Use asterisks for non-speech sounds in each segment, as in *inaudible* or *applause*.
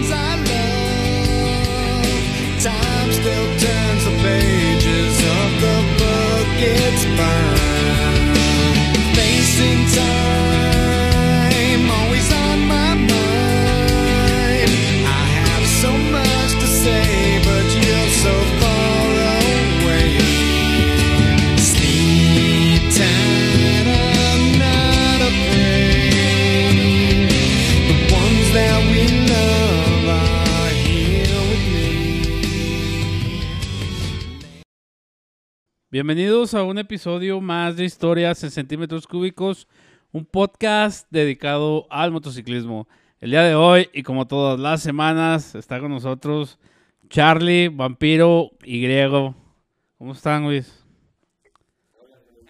dreams. I Bienvenidos a un episodio más de Historias en Centímetros Cúbicos, un podcast dedicado al motociclismo. El día de hoy, y como todas las semanas, está con nosotros Charlie, Vampiro y Griego. ¿Cómo están, Luis?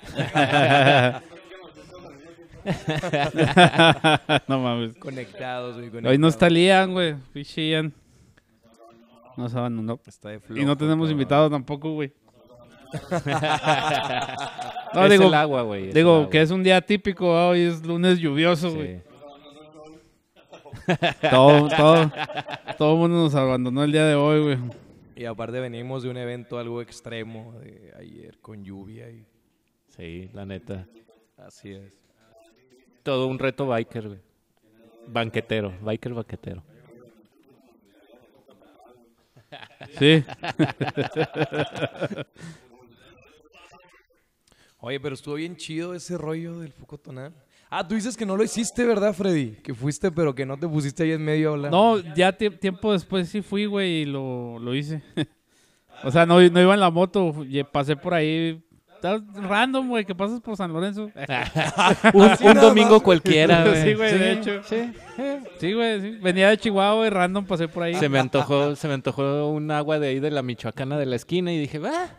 *laughs* no mames. Conectados, güey. Hoy no está Lian, güey. Pinche Ian. Nos abandonó. Está de Y flojo, no tenemos invitados tampoco, güey. *laughs* No, es digo, el agua, güey. Digo, agua. que es un día típico, hoy es lunes lluvioso, güey. Sí. *laughs* Todo, todo, todo el mundo nos abandonó el día de hoy, güey. Y aparte venimos de un evento algo extremo de ayer con lluvia y Sí, la neta. así es. Todo un reto biker, güey. Banquetero, biker banquetero. Sí. *laughs* Oye, pero estuvo bien chido ese rollo del foco tonal. Ah, tú dices que no lo hiciste, ¿verdad, Freddy? Que fuiste, pero que no te pusiste ahí en medio a hablar. No, ya tie- tiempo después sí fui, güey, y lo, lo hice. *laughs* o sea, no, no iba en la moto, y pasé por ahí. Está random, güey, que pasas por San Lorenzo. *laughs* Un, domingo más. cualquiera, güey. *laughs* Sí, güey, de hecho. Sí. Sí, güey, sí. Venía de Chihuahua y random pasé por ahí. Se me antojó, se me antojó un agua de ahí de la Michoacana de la esquina y dije, va,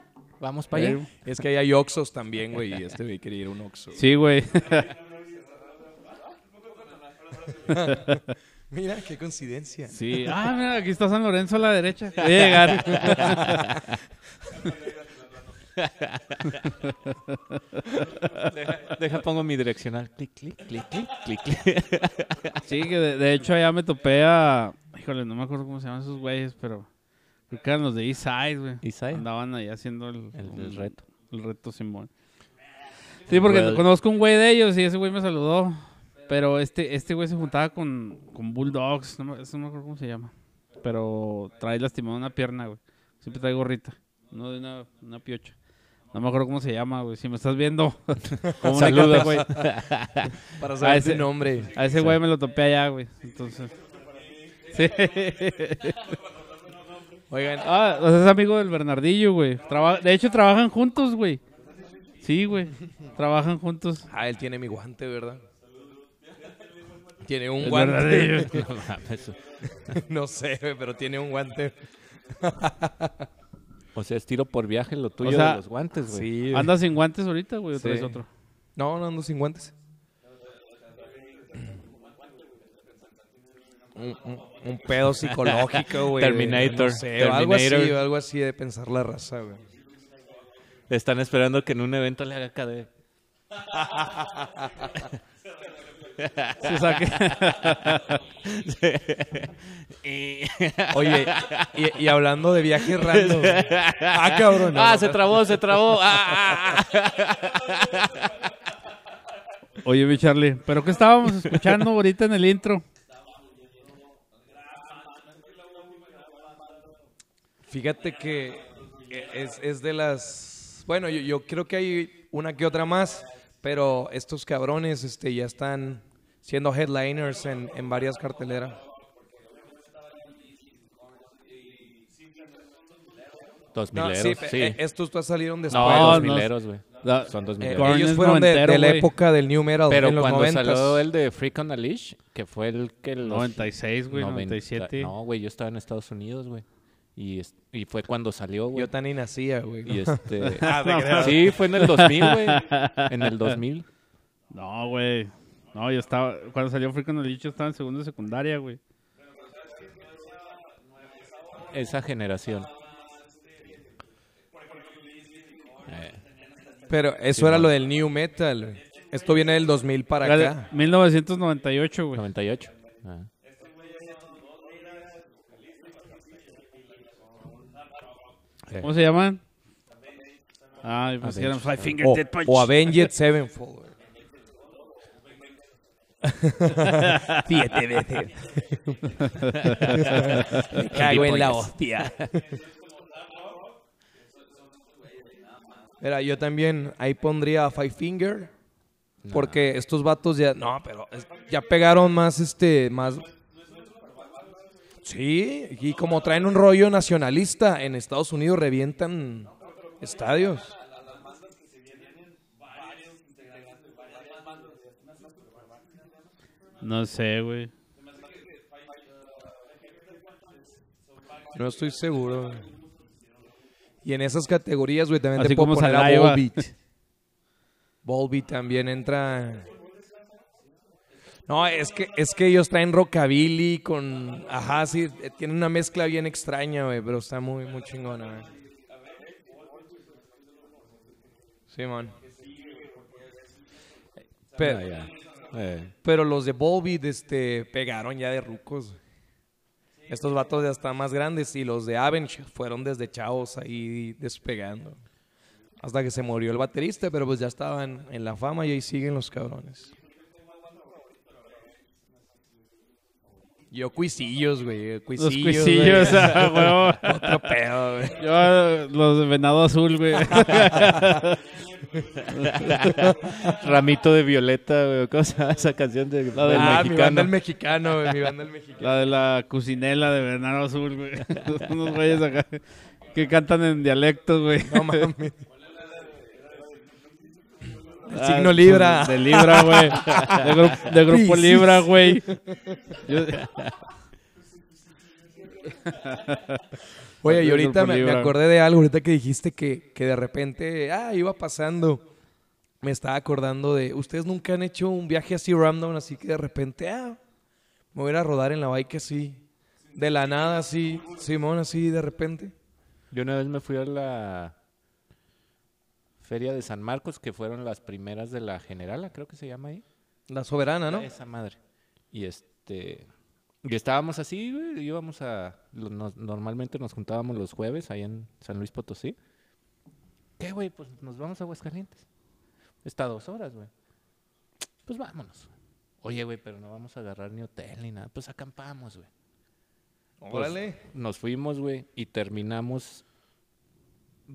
vamos para allá. Es que ahí hay Oxos también, güey, y este güey quería ir a un Oxxo. Sí, güey. *laughs* Mira, qué coincidencia. Sí. Ah, mira, aquí está San Lorenzo a la derecha. Voy a llegar. *laughs* Deja, deja, pongo mi direccional. Clic, clic, clic, clic, clic, clic. Sí, que de, de hecho allá me topé a... Híjole, no me acuerdo cómo se llaman esos güeyes, pero... Creo que eran los de East Side, güey. East Side. Andaban ahí haciendo el... El, el reto. El reto Simón. Sí, porque Well. conozco un güey de ellos y ese güey me saludó. Pero este este güey se juntaba con, con Bulldogs. No me, eso no me acuerdo cómo se llama. Pero trae lastimada una pierna, güey. Siempre trae gorrita. No de una, una piocha. No me acuerdo cómo se llama, güey. Si me estás viendo, *laughs* Saludos. güey. *laughs* Para saber ese- nombre. A ese güey me lo topé allá, güey. Entonces. *laughs* Sí. Oigan, Ah, o sea, es amigo del Bernardillo, güey. Traba- de hecho, trabajan juntos, güey. Sí, güey. Trabajan juntos. ah, él tiene mi guante, ¿verdad? Tiene un El guante. Bernardillo. *laughs* No mames. no sé, güey, pero tiene un guante. *laughs* O sea, es tiro por viaje lo tuyo O sea, de los guantes, güey. Sí. ¿Andas sin guantes ahorita, güey? ¿O Sí. traes otro? No, no ando sin guantes. Un, un- un pedo psicológico, *laughs* güey. de- Terminator, No sé, o algo así, algo de pensar la raza, güey. Están esperando que en un evento le haga KD. *laughs* Sí, o sea que- *laughs* Oye, y, y hablando de viajes random. Ah, cabrón. no, ah, no. se trabó, se trabó. Ah, ah, ah. Oye, mi Charlie, ¿pero qué estábamos escuchando ahorita en el intro? Fíjate que es, es de las... Bueno, yo, yo creo que hay una que otra más, pero estos cabrones este, ya están siendo headliners en, en varias carteleras. Dos No, mileros, sí, sí. pe- eh, estos pues salieron después. No, No, dos no. mileros, güey. La- Son dos Eh, mileros. Korn ellos fueron de, noventero, de la güey. época del New Metal, Pero en los cuando 90 salió el de Freak on a Leash, que fue el que los... 96, güey, 90 97. No, güey, yo estaba en Estados Unidos, güey. Y, es- y fue cuando salió, güey. Yo tan ni nacía, güey. Y este... *laughs* Ah, sí, fue en el 2000, güey. En el 2000. No, güey. No, yo estaba. Cuando salió Freak on the Leash, yo estaba en segundo de secundaria, güey. Esa generación. Eh, Pero eso Sí, era no. lo del New Metal. Esto viene del 2000 para acá. 1998, güey. 98. Ah. ¿Cómo se llaman? Ah, pues eran Five Finger O, Death Punch. o Avenged Sevenfold. *laughs* Siete veces. Me cago en la hostia. Mira, yo también ahí pondría Five Finger. Porque estos vatos ya. No, pero es- ya pegaron más este. más. Sí, y como traen un rollo nacionalista, en Estados Unidos revientan estadios. No sé, güey. No estoy seguro. güey. Y en esas categorías, güey, también Así te puedo como poner a Salaiva. Volbeat. Volbeat también entra. No, es que, es que ellos traen rockabilly con. Ajá, sí, eh, tienen una mezcla bien extraña, güey, pero está muy, muy chingona, güey. Sí, man. Pero, Ah. Eh, pero los de Volbeat este, pegaron ya de rucos. Estos vatos ya están más grandes y los de Avenge fueron desde chavos ahí despegando. Hasta que se murió el baterista, pero pues ya estaban en la fama y ahí siguen los cabrones. Yo cuisillos, güey. Los Cuisillos. cuisillos, güey. *laughs* ah. Otro pedo, güey. Yo, los de Venado Azul, güey. *laughs* Ramito de Violeta, güey. ¿Cómo se llama esa canción de, del Ah, mi mexicano? banda el mexicano, güey. Mi banda el mexicano. La de la cucinela de Venado Azul, güey. *laughs* Unos güeyes acá que cantan en dialectos, güey. No mames. El Ah, signo Libra. De Libra, güey. De, gru- de Grupo. Libra, güey. Yo- Oye, y ahorita me, acordé de algo, ahorita que dijiste que, que de repente, ah, iba pasando. Me estaba acordando de, ¿ustedes nunca han hecho un viaje así random, así que de repente, ah, me voy a ir a rodar en la bike así, de la nada así, Simón, así de repente? Yo una vez me fui a la Feria de San Marcos, que fueron las primeras de la Generala, creo que se llama ahí. La soberana, ¿no? Esa madre. Y este. Y estábamos así, güey. Íbamos a. nos- normalmente nos juntábamos los jueves ahí en San Luis Potosí. ¿Qué, güey? Pues nos vamos a Aguascalientes. Está a dos horas, güey. Pues vámonos. Oye, güey, pero no vamos a agarrar ni hotel ni nada. Pues acampamos, güey. Pues, Órale. Nos fuimos, güey, y terminamos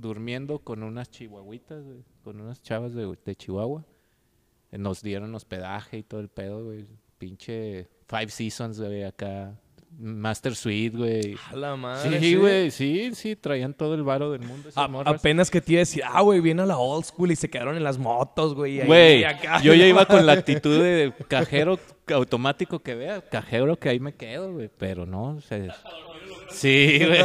durmiendo con unas chihuahuitas, güey, con unas chavas de, de Chihuahua. Eh, Nos dieron hospedaje y todo el pedo, güey. Pinche Five Seasons, güey, acá. Master Suite, güey. A la madre. Sí, güey, sí, sí, traían todo el varo del mundo. A- apenas que te iba a decir, ah, güey, viene a la old school y se quedaron en las motos, güey. Güey, yo ya iba con la *laughs* actitud de cajero automático que vea, cajero que ahí me quedo, güey, pero no, se... Sí, güey.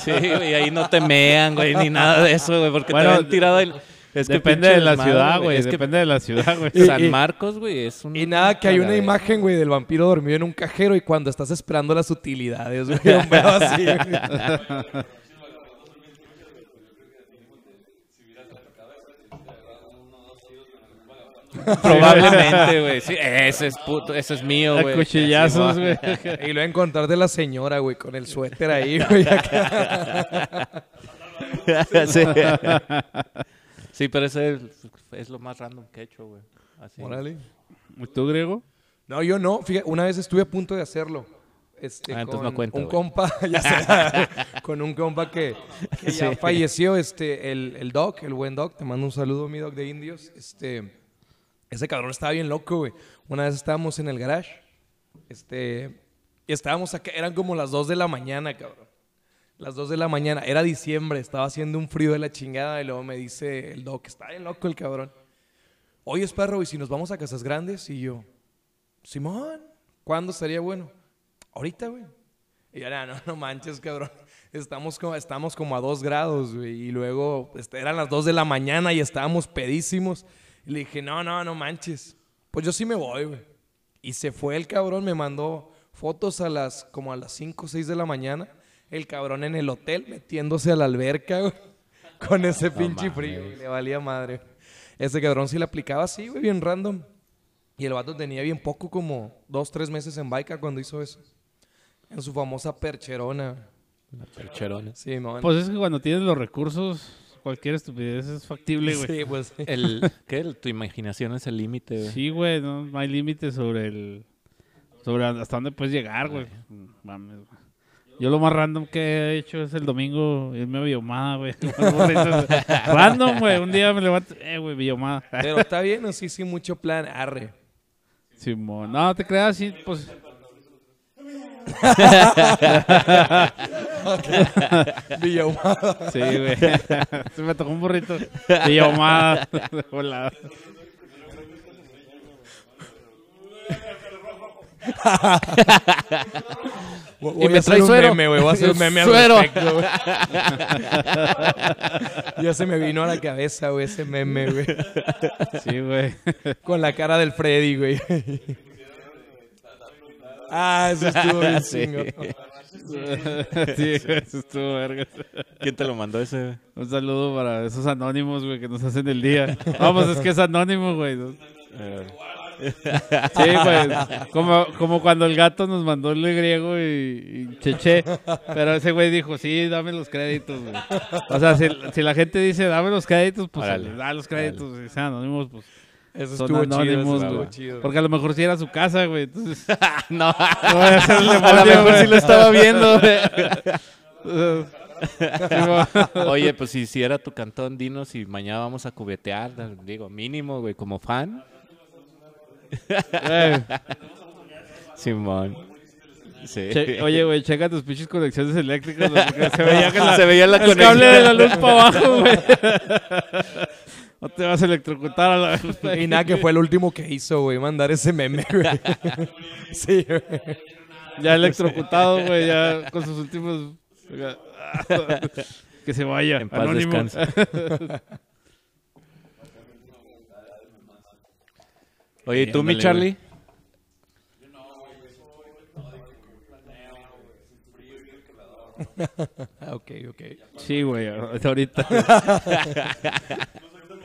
Sí, güey, ahí no te mean, güey, ni nada de eso, güey, porque Bueno, te habían tirado el... Es que Depende de la ciudad, güey. Es que Depende de la ciudad, güey. San Marcos, güey, es un... Y nada, que hay una imagen, güey, del vampiro dormido en un cajero y cuando estás esperando las utilidades, güey, un pedo así, *laughs* *laughs* Probablemente, güey. Sí, ese es puto, ese es mío, A güey. cuchillazos, güey. *laughs* Y luego encontrar de la señora, güey, con el suéter ahí, güey. *laughs* sí. Sí, pero ese es, es lo más random que he hecho, güey. Así. Órale. ¿Y ¿Tú, griego? No, yo no. Fíjate, una vez estuve a punto de hacerlo. Este, Ah, entonces con no cuenta, un compa, ya sé, con un compa que, que ya Sí. falleció, este, el, el Doc, el buen Doc, te mando un saludo, mi Doc de Indios. Este, ese cabrón estaba bien loco, güey. Una vez estábamos en el garage, este, y estábamos acá, eran como las 2 de la mañana, cabrón. Las 2 de la mañana, era diciembre, estaba haciendo un frío de la chingada y luego me dice el Doc, está bien loco el cabrón. Oye, perro, ¿y si nos vamos a Casas Grandes? Y yo, Simón, ¿cuándo estaría bueno? Ahorita, güey. Y yo, no, no, no manches, cabrón. Estamos como, estamos como a dos grados, güey. Y luego este, eran las dos de la mañana y estábamos pedísimos. Y le dije, no, no, no manches. Pues yo sí me voy, güey. Y se fue el cabrón, me mandó fotos a las, como a las 5 o 6 de la mañana. El cabrón en el hotel metiéndose a la alberca, güey. *laughs* Con ese pinche frío, güey, Le valía madre. Ese cabrón sí le aplicaba así, güey, bien random. Y el vato tenía bien poco, como dos, tres meses en Baica cuando hizo eso. En su famosa percherona. La percherona. Sí, mon. Pues es que cuando tienes los recursos, cualquier estupidez es factible, güey. sí, pues. El, ¿Qué? El- tu imaginación es el límite, güey. Sí, güey, no, no hay límite sobre el... Sobre hasta dónde puedes llegar, güey. Mames, güey. Yo lo más random que he hecho es el domingo irme a Villomada, güey. *laughs* random, güey. Un día me levanto, eh, güey, Villomada. Pero está bien, ¿no? sí, sí, mucho plan. Arre. Simón. No, te creas, sí, pues... *laughs* Villahumada. Sí, *laughs* güey. Se me tocó un burrito. Villomada. Hola. Voy me a hacer trae un suero. meme, güey. Voy a hacer un meme al Suero. respecto, güey. ya se me vino a la cabeza, güey, ese meme, güey. Sí, güey. Con la cara del Freddy, güey. Ah, eso estuvo bien *laughs* Sí. *laughs* Sí, eso estuvo verga. ¿Quién te lo mandó ese? güey? Un saludo para esos anónimos, güey, que nos hacen el día. Vamos, es que es anónimo, güey. ¿no? Eh, Sí, güey. Como, como cuando el gato nos mandó el griego y, y cheche. Pero ese güey dijo, sí, dame los créditos, güey. O sea, si, si la gente dice, dame los créditos, pues Órale, le da los créditos. Y sean anónimos, pues Eso son estuvo chido, eso anónimos, güey. chido. Porque a lo mejor sí era su casa, güey. Entonces, *laughs* no, a lo mejor sí lo estaba viendo, *laughs* güey. Oye, pues si, si era tu cantón, dinos y mañana vamos a cubetear, digo, mínimo, güey, como fan. Simón. Sí. che- oye, güey, checa tus pinches conexiones eléctricas. porque se veía que *laughs* la, Se veía la el conexión. cable de la luz para abajo, güey. No te vas a electrocutar a la... *laughs* Y nada, que fue el último que hizo, güey, mandar ese meme, güey. *laughs* Sí, güey. Ya electrocutado, güey, ya con sus últimos... *laughs* Que se vaya. En paz anónimo. descanse. Oye, ¿y tú, mi Charlie? Ok, ok. Sí, güey, ahorita.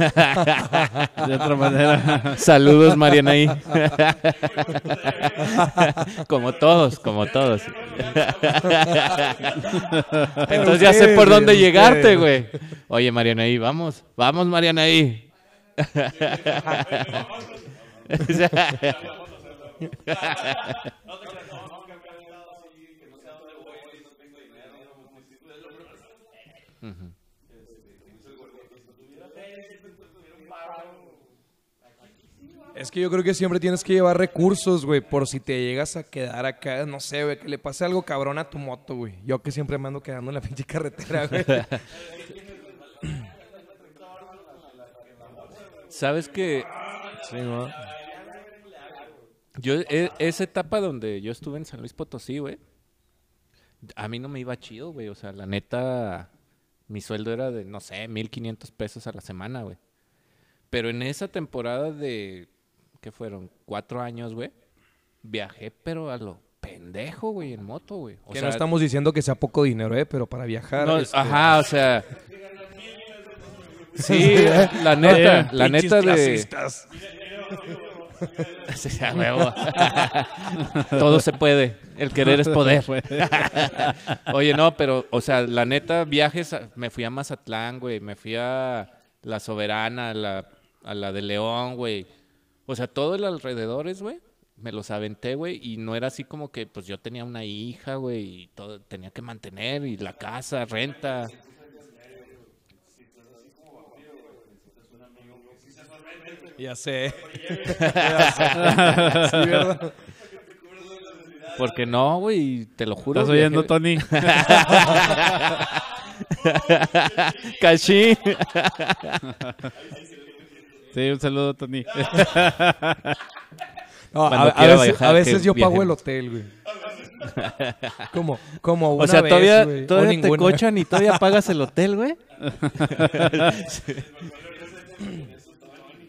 *laughs* De otra manera. Saludos, Marianaí. *laughs* como todos, como todos. *laughs* Entonces ya sé por dónde llegarte, güey. Oye, Marianaí, vamos. Vamos, Marianaí. Es que yo creo que siempre tienes que llevar recursos, güey, por si te llegas a quedar acá, no sé, güey, que le pase algo cabrón a tu moto, güey. Yo que siempre me ando quedando en la *laughs* pinche carretera, güey. ¿Sabes que Sí, ¿no? Yo, e- esa etapa donde yo estuve en San Luis Potosí, güey, a mí no me iba chido, güey. O sea, la neta, mi sueldo era de, no sé, 1500 pesos a la semana, güey. Pero en esa temporada de, ¿qué fueron? Cuatro años, güey. Viajé, pero a lo pendejo, güey, en moto, güey. O que sea, no estamos diciendo que sea poco dinero, ¿eh? Pero para viajar... no, este, Ajá, o sea... *laughs* Sí, la neta, la pinches neta de... *laughs* *laughs* Todo se puede. El querer es poder. Oye, no, pero, o sea, la neta, viajes, a- me fui a Mazatlán, güey, me fui a La Soberana, a la, a la de León, güey. O sea, todo el alrededores, güey, me los aventé, güey, y no era así como que, pues yo tenía una hija, güey, y todo, tenía que mantener, y la casa, renta. Ya sé. Ya *laughs* sé. Sí, ¿verdad? Porque no, güey, te lo juro. ¿Estás oyendo, Tony? *laughs* *laughs* Cachín. Sí, un saludo, Tony. *laughs* No, a, veces, viajar, a veces que yo pago el hotel, güey. Como, como una O sea, vez, todavía, güey, o todavía te ninguna. cochan y todavía pagas el hotel, güey. *laughs*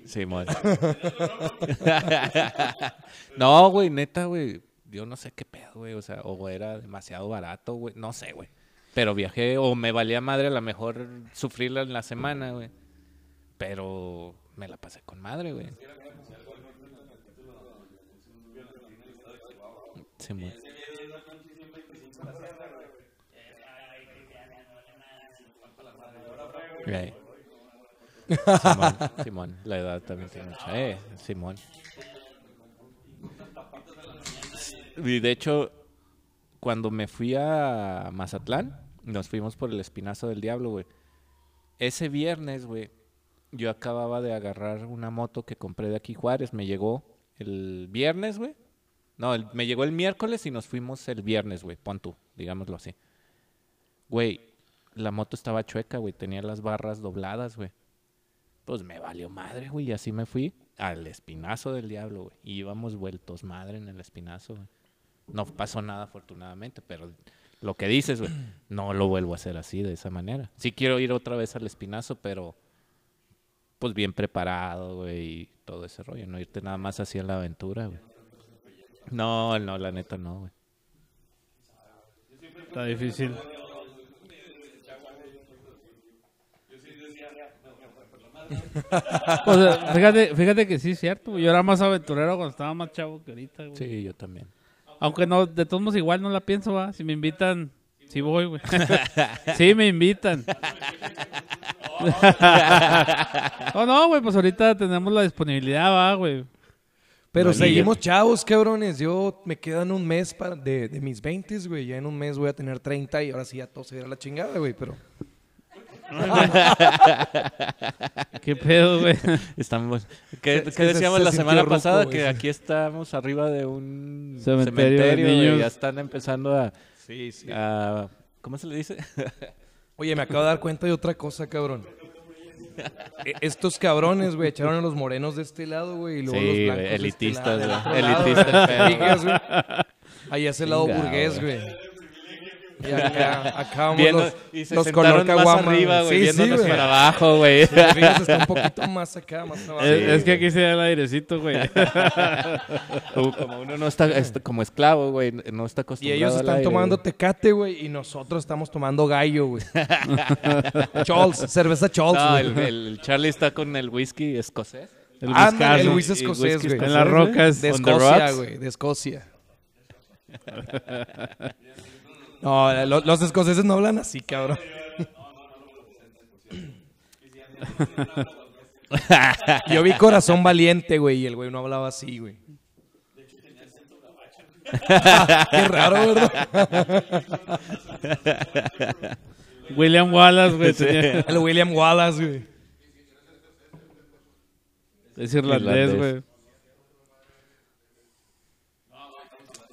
Sí, mon. *laughs* no, güey, neta, güey. yo no sé qué pedo, güey. O sea, o era demasiado barato, güey. No sé, güey. Pero viajé, o me valía madre a lo mejor sufrirla en la semana, güey. Pero me la pasé con madre, güey. Simón. Simón, la edad también tiene mucha. Eh, Simón. Y de hecho, cuando me fui a Mazatlán, nos fuimos por el Espinazo del Diablo, güey. Ese viernes, güey, yo acababa de agarrar una moto que compré de aquí Juárez. Me llegó el viernes, güey. No, me llegó el miércoles y nos fuimos el viernes, güey. Pon tú, digámoslo así. Güey, la moto estaba chueca, güey. Tenía las barras dobladas, güey. Pues me valió madre, güey. Y así me fui al espinazo del diablo, güey. Y íbamos vueltos madre en el espinazo, güey. No pasó nada, afortunadamente, pero lo que dices, güey, no lo vuelvo a hacer así, de esa manera. Sí quiero ir otra vez al espinazo, pero pues bien preparado, güey, y todo ese rollo. No irte nada más así a la aventura, güey. No, no, la neta no, güey. Está difícil. *laughs* Pues, eh, fíjate, fíjate que sí es cierto. güey. Yo era más aventurero cuando estaba más chavo que ahorita, güey. Sí, yo también. Aunque no, de todos modos igual no la pienso, va. Si me invitan, sí voy, güey. *laughs* sí me invitan. *laughs* no, no, güey, pues ahorita tenemos la disponibilidad, va, güey. Pero seguimos chavos, cabrones. Yo me quedan un mes para, de, de mis 20, güey. Ya en un mes voy a tener 30 y ahora sí ya todo se irá a la chingada, güey. Pero *laughs* ¿Qué pedo, güey? Estamos, ¿Qué, Se- qué se- decíamos se la semana pasada? güey. Que aquí estamos arriba de un Cementerio de cementerio, güey, niños. ya están empezando a, sí, sí. a- ¿Cómo se le dice? *laughs* Oye, me acabo de dar cuenta de otra cosa, cabrón. E- Estos cabrones, güey, echaron a los morenos de este lado, güey, y luego Sí, los blancos este elitistas, güey, otro elitistas. *laughs* Ahí es el lado burgués, güey. Y acá, acá vamos Viendo- los, y se los sentaron color más caguama, arriba, güey, Sí, sí, viéndonos para abajo, güey. Fijas, está un poquito más acá, más abajo. es, es que aquí se da el airecito, güey. *laughs* Como- uno no está, est- como esclavo, güey, no está Y acostumbrado ellos al están aire, tomando tecate, güey, y nosotros estamos tomando gallo, güey. *laughs* Chols, cerveza Chols, No, güey. el, el- el Charlie está con el whisky escocés. El Ándale, el whisky Y escocés, güey. En las rocas. De Escocia, güey, de Escocia. *laughs* No, lo- los escoceses no hablan así, cabrón. Yo vi Corazón Valiente, güey, y el güey no hablaba así, güey. *laughs* Qué raro, ¿verdad? William Wallace, güey. tenía- El William Wallace, güey. Es Irlandés. güey.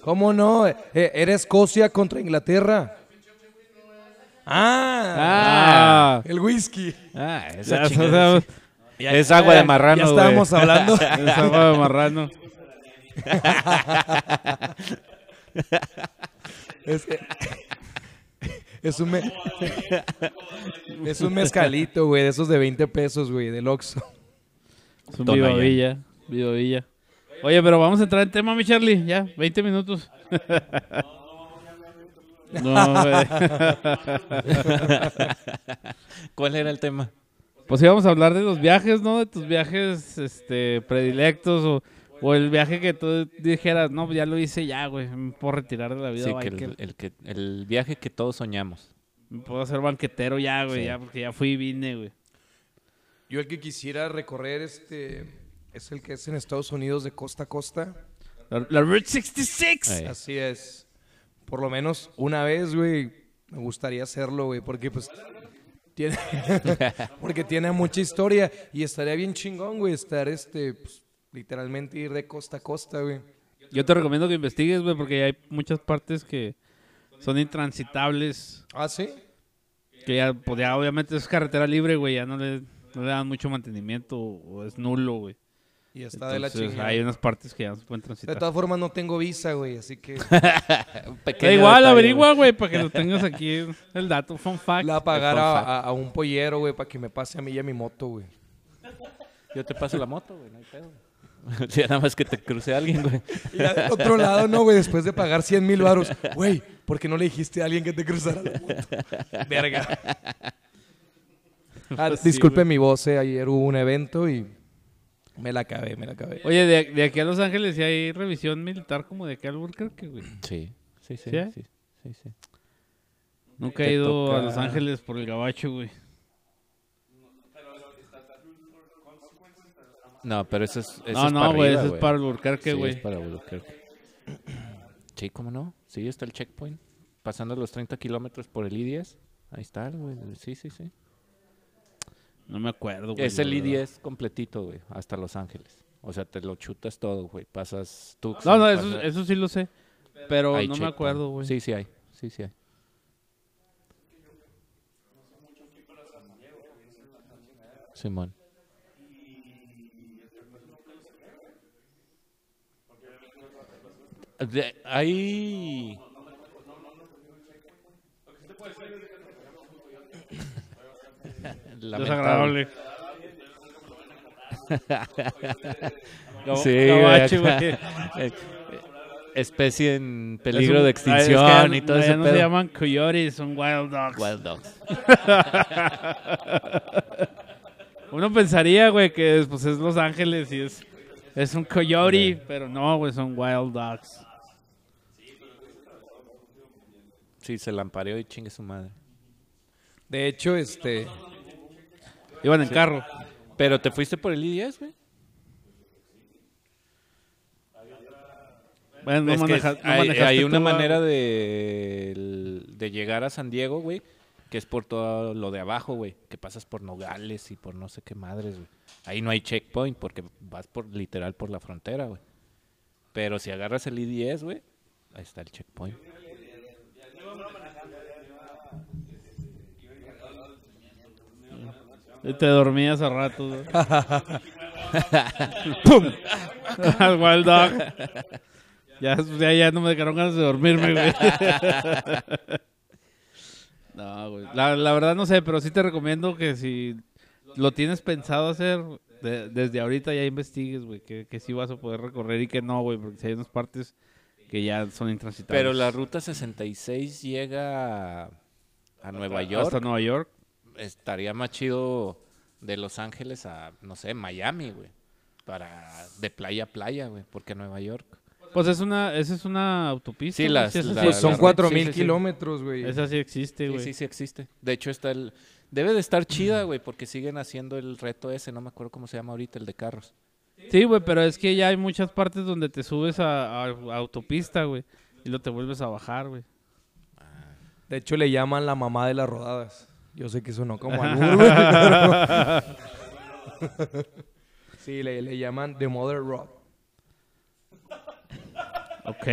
¿Cómo no? Eh, era Escocia contra Inglaterra. Ah, Ah. el whisky. Ah, Ya, esa o chingada. sea, *laughs* Es agua de marrano, Ya estábamos hablando. es agua de marrano. Es, que- es un me- es un mezcalito, güey, de esos de 20 pesos, güey, del Oxxo. Es un. Viva Villa. Viva Villa. Oye, pero vamos a entrar en tema, mi Charlie. Ya, 20 minutos. *laughs* no, güey. *laughs* ¿Cuál era el tema? Pues íbamos a hablar de los viajes, ¿no? De tus viajes este, predilectos o, o el viaje que tú dijeras, no, ya lo hice ya, güey. Me puedo retirar de la vida Sí, que el, el que, el viaje que todos soñamos. Me puedo hacer banquetero ya, güey. Sí. Ya, porque ya fui y vine, güey. Yo el que quisiera recorrer este es el que es en Estados Unidos de costa a costa. La, la Route 66. Ey. Así es. Por lo menos una vez, güey, me gustaría hacerlo, güey, porque pues tiene *laughs* porque tiene mucha historia y estaría bien chingón, güey, estar este pues, literalmente ir de costa a costa, güey. Yo te recomiendo que investigues, güey, porque hay muchas partes que son intransitables. Ah, sí. Que ya, pues ya obviamente es carretera libre, güey. Ya no le, no le dan mucho mantenimiento o es nulo, güey. Y está de la chingada. hay unas partes que ya no se pueden De transitar. todas formas no tengo visa, güey, así que *laughs* Da igual, averigua, güey, para que lo tengas aquí el dato. Fun fact. la voy a pagar a, fact. a- a un pollero, güey, para que me pase a mí y a mi moto, güey. Yo te paso la moto, güey, no hay pedo. *laughs* Sí, nada más que te cruce alguien, güey. Y ya del otro lado, no, güey, después de pagar 100 mil baros. *laughs* Güey, ¿por qué no le dijiste a alguien que te cruzara la moto? Verga. Ah, Pues sí, disculpe güey. mi voz, eh, ayer hubo un evento y me la acabé, me la acabé. Oye, de, de aquí a Los Ángeles sí hay revisión militar como de aquí a Albuquerque, güey. Sí, sí, sí. ¿Sí? Sí, sí, sí. Nunca he ido a Los Ángeles por el gabacho, güey. No, pero eso es. Eso No, es no, para güey, eso es para Albuquerque, Sí, güey. es para Albuquerque. Sí, ¿cómo no? Sí, está el checkpoint. Pasando los 30 kilómetros por el I-10. Ahí está, güey. Sí, sí, sí. No me acuerdo, güey. Es el verdad. I-10 completito, güey. Hasta Los Ángeles. O sea, te lo chutas todo, güey. Pasas tú. No, no, eso, eso sí lo sé. Pero no me acuerdo, güey. Sí, sí hay. Sí, sí hay. Simón. De- hay... *laughs* Desagradable. *laughs* Sí, gabacho, *laughs* Especie en Es peligro un- de es que extinción ya- y todo ese no pedo. se llaman coyotes, son wild dogs. Wild dogs. Uno pensaría, güey, que pues, es Los Ángeles y es, es un coyote, pero no, güey, son wild dogs. Sí, se lampareó y chingue su madre. De hecho, este... Iban en carro. Pero te fuiste por el I-10, güey. Bueno, no Es que maneja- no hay, manejaste hay una tú, ah, manera de, de llegar a San Diego, güey, que es por todo lo de abajo, güey, que pasas por Nogales y por no sé qué madres, güey. Ahí no hay checkpoint porque vas por literal por la frontera, güey. Pero si agarras el I-10, güey, ahí está el checkpoint. Te dormías a rato. *laughs* ¡Pum! Al wild dog. Ya, ya, ya no me dejaron ganas de dormirme, güey. No, güey. La, la verdad no sé, pero sí te recomiendo que si lo tienes pensado hacer, de- desde ahorita ya investigues, güey, que, que sí vas a poder recorrer y que no, güey, porque si hay unas partes que ya son intransitables. Pero la ruta 66 llega a, a Nueva York. Hasta Nueva York. Estaría más chido de Los Ángeles a, no sé, Miami, güey. Para de playa a playa, güey, porque Nueva York. Pues es una, esa es una autopista. Sí, güey, las- esa sí la- Pues son la- cuatro mil sí, sí. kilómetros, güey. Esa sí existe, Sí, güey. sí, sí existe. De hecho, está el... Debe de estar chida, güey, porque siguen haciendo el reto ese, no me acuerdo cómo se llama ahorita, el de carros. Sí, güey, pero es que ya hay muchas partes donde te subes a, a- a autopista, güey, y lo te vuelves a bajar, güey. De hecho, le llaman la mamá de las rodadas. Yo sé que sonó como albur, *laughs* güey, pero- *laughs* sí, le, le llaman The Mother Road. Ok.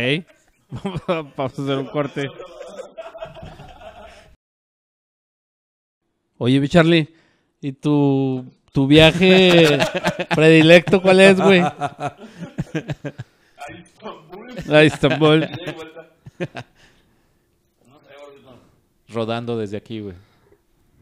*laughs* Vamos a hacer un corte. Oye, Charlie, ¿y tu, tu viaje predilecto cuál es, güey? A Istambul. Rodando desde aquí, güey.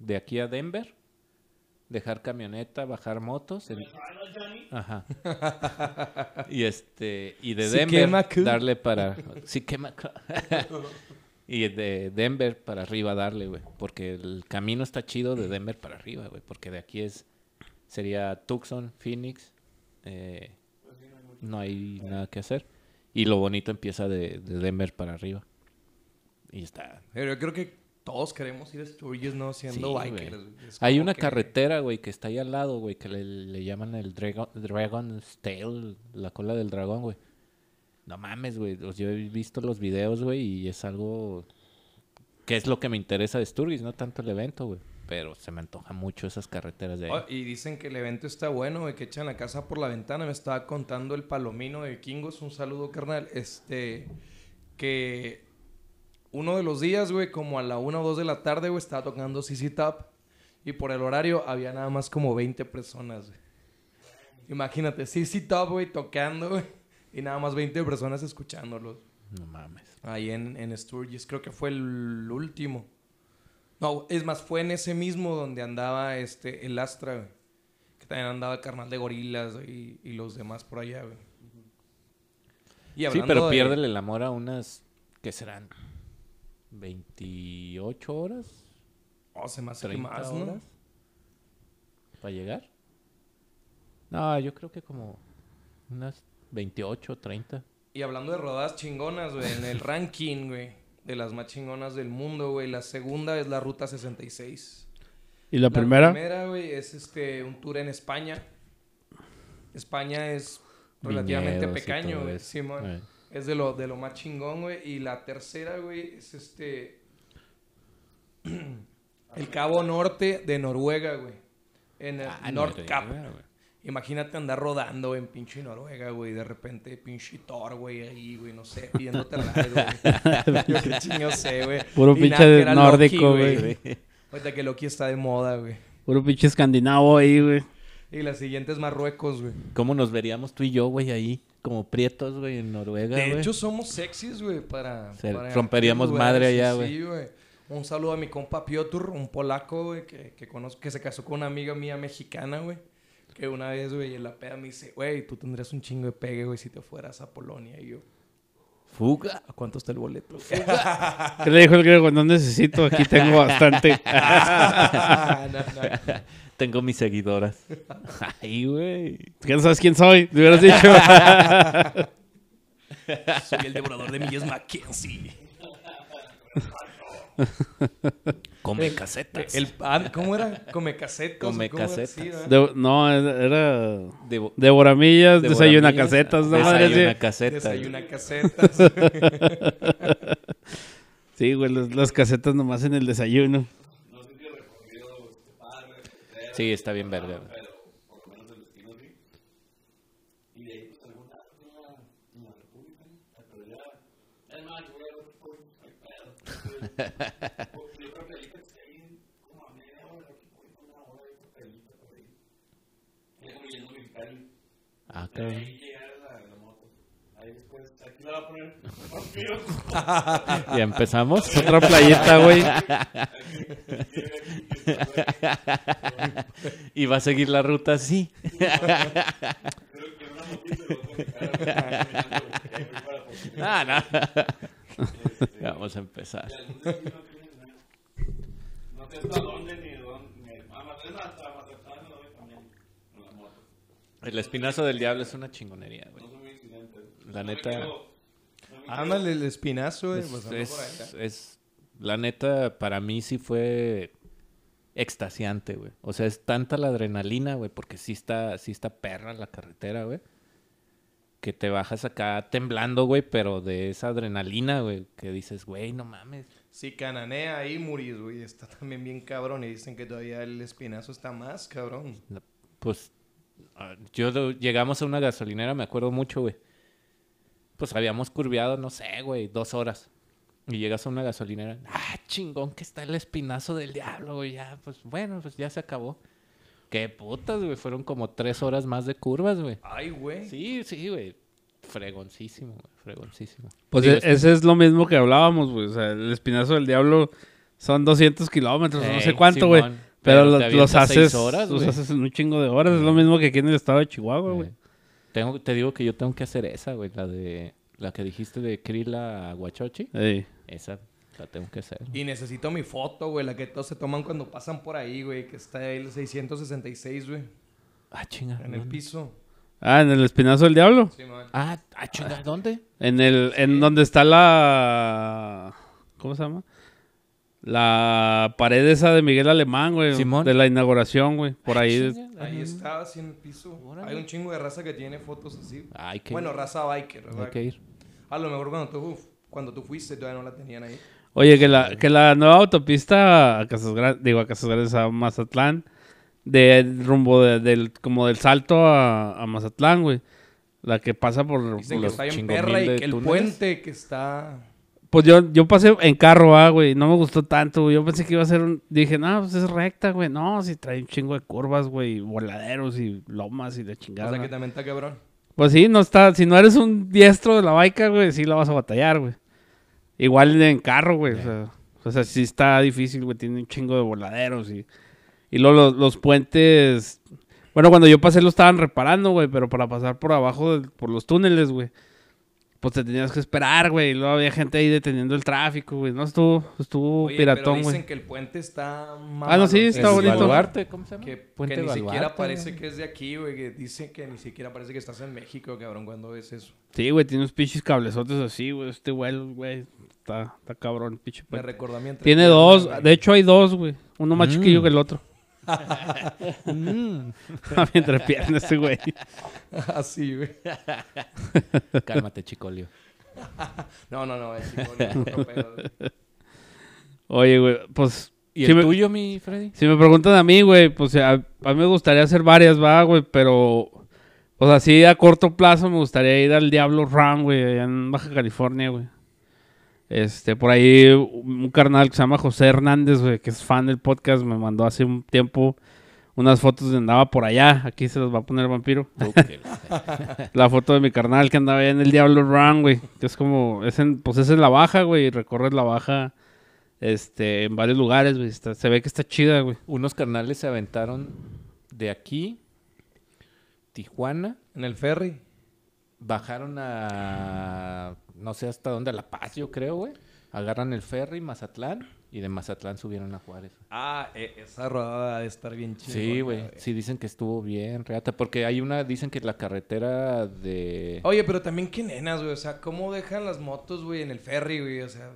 de aquí a Denver. Dejar camioneta, bajar motos. en- Ajá. *laughs* y este. Y de Denver, darle para. Sí, quema. *laughs* y de Denver para arriba darle, güey. Porque el camino está chido de Denver para arriba, güey. Porque de aquí es. Sería Tucson, Phoenix. eh, no hay nada que hacer. Y lo bonito empieza de, de Denver para arriba. Y está. Pero yo creo que todos queremos ir a Sturgis, ¿no? Siendo Sí, bikers. Hay una que- carretera, güey, que está ahí al lado, güey, que le, le llaman el Dragon, Dragon's Tail, la cola del dragón, güey. No mames, güey. Yo he visto los videos, güey, y es algo que es lo que me interesa de Sturgis, no tanto el evento, güey. pero se me antoja mucho esas carreteras de ahí. Oh, y dicen que el evento está bueno, güey, que echan la casa por la ventana. Me estaba contando el palomino de vikingos. Un saludo, carnal. Este, que uno de los días, güey, como a la una o dos de la tarde, güey, estaba tocando CC Top. Y por el horario había nada más como 20 personas, güey. Imagínate, CC Top, güey, tocando, güey. Y nada más 20 personas escuchándolos. No mames. Ahí en, en Sturgis. Creo que fue el último. No, es más, fue en ese mismo donde andaba este el Astra, güey. Que también andaba el carnal de gorilas y, y los demás por allá, güey. Y Sí, pero de- piérdele el amor a unas, ¿qué serán? ¿28 horas? Oh, se me hace que ¿30 más, ¿no? horas? ¿Para llegar? No, yo creo que como unas 28, 30. Y hablando de rodadas chingonas, güey, en el *laughs* ranking, güey, de las más chingonas del mundo, güey, la segunda es la Ruta 66. ¿Y la primera? primera, güey, es este un tour en España. España es relativamente Viñedos pequeño, güey, eso. Simón. Es de lo, de lo más chingón, güey. Y la tercera, güey, es este. *clears throat* el Cabo Norte de Noruega, güey. En el Ah, güey. Imagínate andar rodando en pinche Noruega, güey. De repente, pinche Thor, güey, ahí, güey, no sé, pidiéndote ride, güey. *laughs* Yo qué chingo sé, güey. Puro Y pinche nada, nórdico, güey. Ahorita que Loki está de moda, güey. Puro pinche escandinavo ahí, güey. Y la siguiente es Marruecos, güey. ¿Cómo nos veríamos tú y yo, güey, ahí? Como prietos, güey, en Noruega, De güey. hecho, somos sexys, güey, para, Se- para romperíamos madre allá, sí, güey. Un saludo a mi compa Piotr, un polaco, güey, que, que conozco, que se casó con una amiga mía mexicana, güey. Que una vez, güey, en la peda me dice, güey, tú tendrías un chingo de pegue, güey, si te fueras a Polonia. Y yo, Fuga. ¿a cuánto está el boleto? *laughs* ¿Qué le dijo el griego? No necesito, aquí tengo bastante. *laughs* No, no. *laughs* Tengo mis seguidoras. Ay, güey. ¿Qué no sabes quién soy? Te hubieras dicho. Soy el devorador de millas Mackenzie. *laughs* Come casetas. El, ah, ¿Cómo era? *laughs* Come casetas. Come casetas. Sí. De- no, era... Debo- Devoramillas, desayuna casetas, ¿no? Madre, Desayuna sí. casetas. Desayuna casetas. *laughs* Sí, güey, las, las casetas nomás en el desayuno. Sí, está bien güey. Ah, cabrón. Ya empezamos. *laughs* Otra playita, güey. y va a seguir la ruta así. *laughs* ah, no. *laughs* Vamos a empezar. El espinazo del diablo es una chingonería, güey. La neta. Ándale, el espinazo, güey. Es, pues, es- es- la neta, para mí sí fue extasiante, güey. O sea, es tanta la adrenalina, güey, porque sí está, sí está perra la carretera, güey. Que te bajas acá temblando, güey, pero de esa adrenalina, güey, que dices, güey, no mames. Si cananea ahí, Muris, güey, está también bien cabrón. Y dicen que todavía el espinazo está más cabrón. Pues ah, yo llegamos a una gasolinera, me acuerdo mucho, güey. Pues habíamos curviado, no sé, güey, dos horas. Y llegas a una gasolinera. Ah, chingón, que está el espinazo del diablo, güey. Ya, pues bueno, pues ya se acabó. Qué putas, güey. Fueron como tres horas más de curvas, güey. Ay, güey. Sí, sí, güey. Fregoncísimo, güey. Fregoncísimo. Pues Digo, e- ese es lo mismo que hablábamos, güey. O sea, el espinazo del diablo son 200 kilómetros, no sé cuánto, güey. Pero, pero los seis haces, horas, los haces en un chingo de horas. Es lo mismo que aquí en el estado de Chihuahua, güey. Tengo, te digo que yo tengo que hacer esa, güey. La de... La que dijiste de Krila Huachochi. Ey. Esa la tengo que hacer. Y necesito mi foto, güey, la que todos se toman cuando pasan por ahí, güey, que está ahí el 666, güey, Ah, chinga. en el piso. Ah, en el espinazo del diablo. Sí, man. Ah, ah, chinga, ¿dónde? En el, en donde está la, ¿cómo se llama? La pared esa de Miguel Alemán, güey. Simón. De la inauguración, güey. Por ahí. Chinga, Ahí ah, está, así en el piso. Órale. Hay un chingo de raza que tiene fotos así. Hay que Bueno, ir. raza biker, Hay ¿verdad? que ir. A lo mejor cuando tú, cuando tú fuiste todavía no la tenían ahí. Oye, que la, que la nueva autopista a Casas Grandes, digo a Casas Grandes a Mazatlán, de rumbo de- del, como del salto a, a Mazatlán, güey. La que pasa por, Dicen por que los está chingomil perra y que el túneles. puente que está... Pues yo, yo pasé en carro, ah, güey. No me gustó tanto, güey. Yo pensé que iba a ser un... Dije, no, pues es recta, güey. No, si trae un chingo de curvas, güey. Voladeros y lomas y de O chingada. sea que también está cabrón. Pues sí, no está... Si no eres un diestro de la baica, güey, sí la vas a batallar, güey. Igual en carro, güey. O, sea, o sea, sí está difícil, güey. Tiene un chingo de voladeros y... Y luego los, los puentes... Bueno, cuando yo pasé lo estaban reparando, güey. Pero para pasar por abajo, por los túneles, güey. Pues te tenías que esperar, güey. Y luego había gente ahí deteniendo el tráfico, güey. No, estuvo, estuvo Oye, piratón, dicen güey. que el puente está Ah, no, sí, está bonito. Baluarte, ¿cómo se llama? Que, Puente que ni siquiera parece que es de aquí, güey. Que dice que ni siquiera parece que estás en México, cabrón, cuando ves eso. Sí, güey, tiene unos pinches cablezotes así, güey. Este vuelo, güey. Está, está cabrón, pinche Me puente. recordó a mi Tiene dos, de hecho hay dos, güey. Uno más Mm. chiquillo que el otro. Mm. A mi entrepierna este güey. Así, güey. *laughs* Cálmate, chicolio. *laughs* No, no, no, es otro pedo, güey. Oye, güey, pues... ¿Y si el me, tuyo, mi Freddy? Si me preguntan a mí, güey, pues a, a mí me gustaría hacer varias, va, güey, pero... Pues así a corto plazo me gustaría ir al Diablo Run, güey, allá en Baja California, güey. Este, por ahí un carnal que se llama José Hernández, güey, que es fan del podcast, me mandó hace un tiempo unas fotos de andaba por allá. Aquí se los va a poner vampiro. *laughs* La foto de mi carnal que andaba allá en el Diablo Run, güey. Que es como, es en, pues es en la baja, güey, recorres la baja, este, en varios lugares, güey. Está- Se ve que está chida, güey. Unos carnales se aventaron de aquí, Tijuana, En el ferry. bajaron a no sé hasta dónde, a La Paz, yo creo, güey. Agarran el ferry, Mazatlán, y de Mazatlán subieron a Juárez. güey. Ah, e- esa rodada ha de estar bien chida. Sí, güey. Sí, dicen que estuvo bien, reata. Porque hay una, dicen que la carretera de... Oye, pero también qué nenas, güey. O sea, ¿cómo dejan las motos, güey, en el ferry, güey? O sea,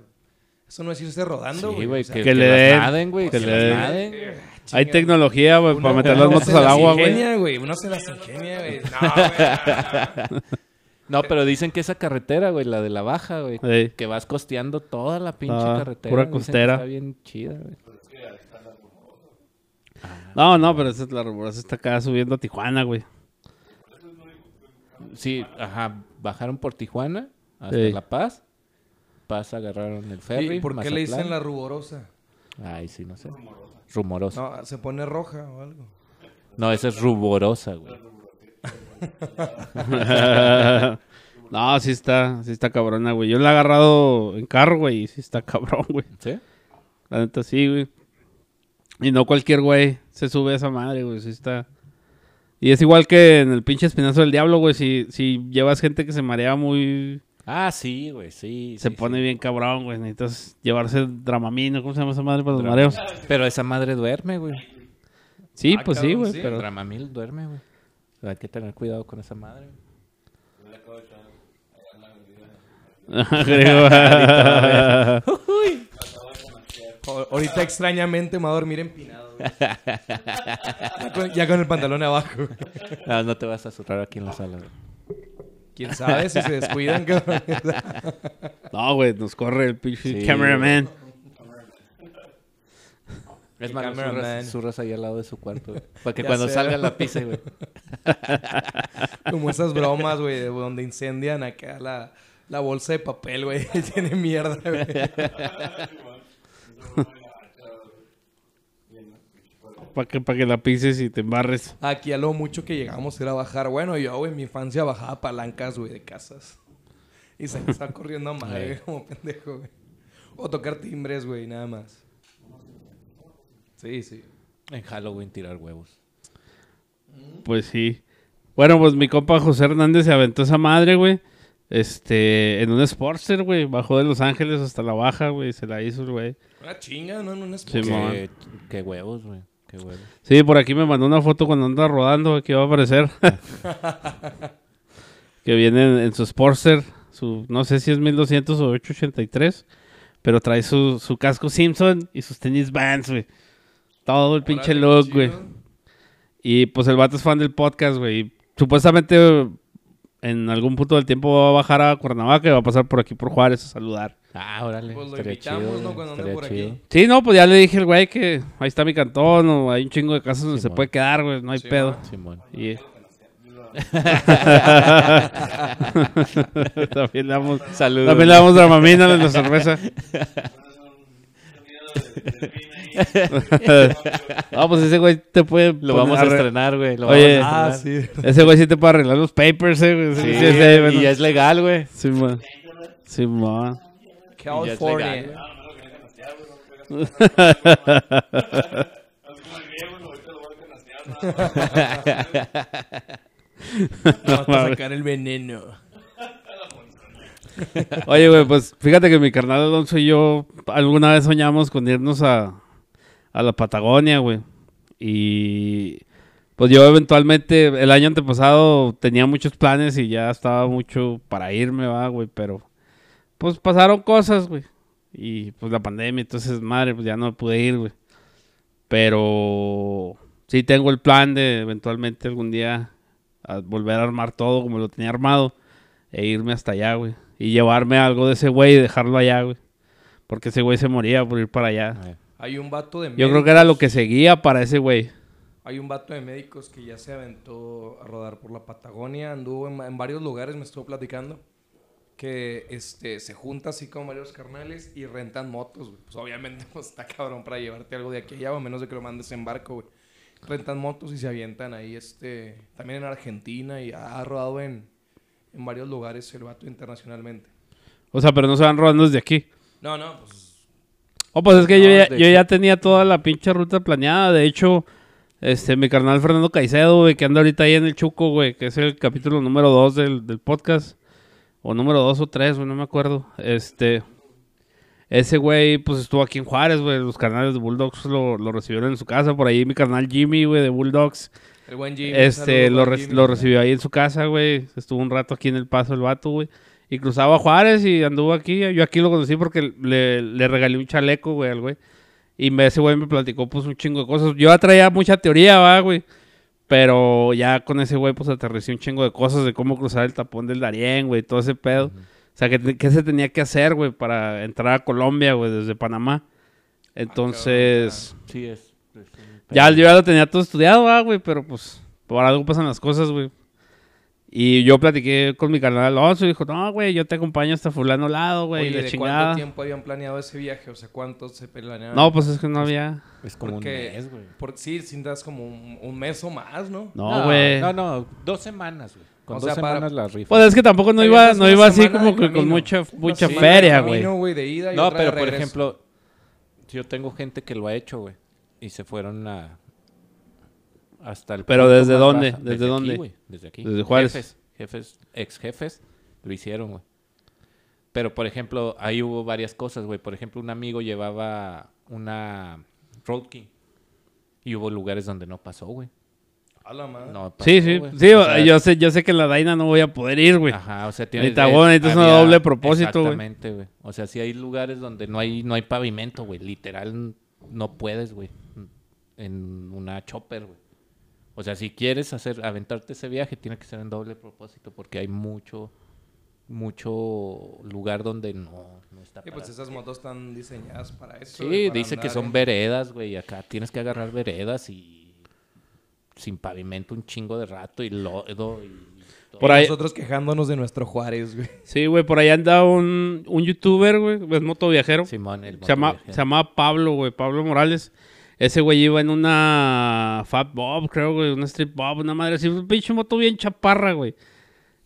eso no es irse rodando, Sí, güey. güey, O sea, que, que que le las den, naden, güey. que Que, le las den. naden, güey. Hay tecnología, güey, para meter las motos al agua, güey. güey. Uno se las ingenia, güey. No, güey. *laughs* No, pero dicen que esa carretera, güey, la de la baja, güey, Sí. que vas costeando toda la pinche Ah, carretera. pura costera. Está bien chida, güey. No, no, pero esa es la rumorosa está acá subiendo a Tijuana, güey. Sí, ajá, bajaron por Tijuana hasta Sí. La Paz. Paz agarraron el ferry. ¿Y por qué le dicen la ruborosa? Ay, sí, no sé. Rumorosa. No, No, se pone roja o algo. esa es ruborosa, güey. *laughs* no, sí está, sí está cabrona, güey. Yo la he agarrado en carro, güey, y sí está cabrón, güey. ¿Sí? La neta sí, güey. Y no cualquier güey se sube a esa madre, güey. Sí está. Y es igual que en el pinche espinazo del diablo, güey. Si, si llevas gente que se marea muy. Ah, sí, güey, sí. Se sí, pone sí. bien cabrón, güey. Necesitas llevarse dramamino. ¿Cómo se llama esa madre para los mareos? Pero esa madre duerme, güey. Sí, Ah, pues sí, güey. sí. Pero. Dramamil duerme, güey. Hay que tener cuidado con esa madre. Ahorita extrañamente me va a dormir empinado. güey. ya, con, ya con el pantalón abajo. güey. No, no te vas a zurrar aquí en la sala, güey. ¿Quién sabe si se descuidan? cabrón? *laughs* no, güey. Nos corre el pinche Sí, cameraman. Es más, cameraman. zurras, zurras ahí al lado de su cuarto, güey. *laughs* Para que cuando sé, salga güey. la pise, güey. *laughs* Como esas bromas, güey, de donde incendian acá la, la bolsa de papel, güey. *laughs* Tiene mierda, güey. Para que, pa' que la pises y te embarres. Aquí a lo mucho que llegamos era bajar. Bueno, yo, güey, en mi infancia bajaba palancas, güey, de casas. Y se estaba corriendo a madre, güey, como pendejo, güey. O tocar timbres, güey, nada más. Sí, sí. En Halloween tirar huevos. Pues sí. Bueno, pues mi compa José Hernández se aventó esa madre, güey. Este, en un Sportster, güey. Bajó de Los Ángeles hasta la baja, güey. Se la hizo, el güey. Una chinga, ¿no? En un Sí, spot. mon. Qué, qué huevos, güey. Qué huevos. Sí, por aquí me mandó una foto cuando anda rodando, aquí va a aparecer. *laughs* que viene en, en su Sportster, su, no sé si es 1200 o 883, pero trae su, su casco Simpson y sus tenis Vans, güey. Todo el pinche look, güey. Y pues el vato es fan del podcast, güey. Supuestamente en algún punto del tiempo va a bajar a Cuernavaca y va a pasar por aquí por Juárez a saludar. Ah, órale. Pues lo invitamos, chido, ¿no? Cuando ande por aquí. chido. Sí, no, pues ya le dije al güey que ahí está mi cantón o hay un chingo de casas donde se Simón. puede quedar, güey, no hay Sí, pedo. Simón. Y... *laughs* *laughs* también le damos, Saludos. también le damos dramamina a la cerveza. *laughs* *laughs* no, pues ese güey te puede. Lo poner vamos a arre- estrenar, güey. lo Oye, vamos a Ah, sí. Ese güey sí te puede arreglar los papers, eh, güey. Sí, Sí, sí, bueno. y ya es legal, güey. Sí, man. Sí, man. California. legal, Vamos a sacar el veneno. *laughs* Oye, güey, pues fíjate que mi carnal Alonso y yo alguna vez soñamos con irnos a, a la Patagonia, güey. Y pues yo eventualmente, el año antepasado tenía muchos planes y ya estaba mucho para irme, va, güey, pero pues pasaron cosas, güey. Y pues la pandemia, entonces, madre, pues ya no pude ir, güey. Pero sí tengo el plan de eventualmente algún día volver a armar todo como lo tenía armado e irme hasta allá, güey. Y llevarme algo de ese güey y dejarlo allá, güey. Porque ese güey se moría por ir para allá. Hay un vato de Yo creo que era lo que seguía para ese güey. Hay un vato de médicos que ya se aventó a rodar por la Patagonia, anduvo en, en varios lugares, me estuvo platicando, que este, se junta así con varios carnales y rentan motos, güey. Pues obviamente *laughs* pues, está cabrón para llevarte algo de aquí a allá, o a menos de que lo mandes en barco, güey. Rentan motos y se avientan ahí, este, también en Argentina y ha rodado en, en varios lugares el vato internacionalmente. O sea, pero no se van rodando desde aquí. No, no, pues Oh, pues es que yo, ya tenía toda la pinche ruta planeada. De hecho, este, mi carnal Fernando Caicedo, güey, que anda ahorita ahí en el Chuco, güey, que es el capítulo número 2 del, del podcast. O número 2 o 3, güey, no me acuerdo. Este, ese güey, pues estuvo aquí en Juárez, güey. Los carnales de Bulldogs lo, lo recibieron en su casa. Por ahí mi carnal Jimmy, güey, de Bulldogs. El buen Jimmy. Este, lo, al re- Jimmy. lo recibió ahí en su casa, güey. Estuvo un rato aquí en el paso el vato, güey. Y cruzaba a Juárez y anduvo aquí. Yo aquí lo conocí porque le, le regalé un chaleco, güey, al güey. Y me- ese güey me platicó, pues, un chingo de cosas. Yo ya traía mucha teoría, va, güey. Pero ya con ese güey, pues, aterricé un chingo de cosas de cómo cruzar el tapón del Darién, güey, todo ese pedo. O sea, que, qué se tenía que hacer, güey, para entrar a Colombia, güey, desde Panamá. Entonces... Sí, es. Ya yo ya lo tenía todo estudiado, ah, güey, pero pues por algo pasan las cosas, güey. Y yo platiqué con mi carnal Alonso y dijo, no, güey, yo te acompaño hasta fulano lado, güey, y la ¿de chingada. cuánto tiempo habían planeado ese viaje? O sea, ¿cuánto se planeaban? No, pues es que no había... Es como Porque- un mes, güey. Por, sí, sin das como un, un mes o más, ¿no? No, güey. No, no, dos semanas, güey. Con O dos sea, para- semanas la rifa. Pues es que tampoco no iba, no iba así como que con mucha, mucha feria, güey. de ida y No, pero de por ejemplo, yo tengo gente que lo ha hecho, güey. Y se fueron a. Hasta el. Pero ¿desde dónde? ¿Desde aquí, dónde? Desde aquí. Desde Juárez. Jefes, jefes, ex jefes, lo hicieron, güey. Pero, por ejemplo, ahí hubo varias cosas, güey. Por ejemplo, un amigo llevaba una Road King. Y hubo lugares donde no pasó, güey. A la madre. No pasó, Sí, sí, sí, O sea, yo sé, yo sé que en la Daina no voy a poder ir, güey. Ajá, o sea, bueno, necesitas una doble propósito, güey. Exactamente, güey. O sea, sí hay lugares donde no hay, no hay pavimento, güey. Literal, no puedes, güey. En una chopper, güey. O sea, si quieres hacer, aventarte ese viaje, tiene que ser en doble propósito porque hay mucho, mucho lugar donde no, no está Sí, pues esas motos están diseñadas para eso. Sí, güey, para dice que son en- veredas, güey. y Acá tienes que agarrar veredas y sin pavimento un chingo de rato y lodo y... todo. Por ahí, Nosotros quejándonos de nuestro Juárez, güey. sí, güey, por ahí anda un, un youtuber, güey, es motoviajero. Simón, el Se llama, motoviajero. se llama Pablo, güey, Pablo Morales. Ese güey iba en una Fat Bob, creo, güey, una Street Bob, una madre así, un pinche moto bien chaparra, güey.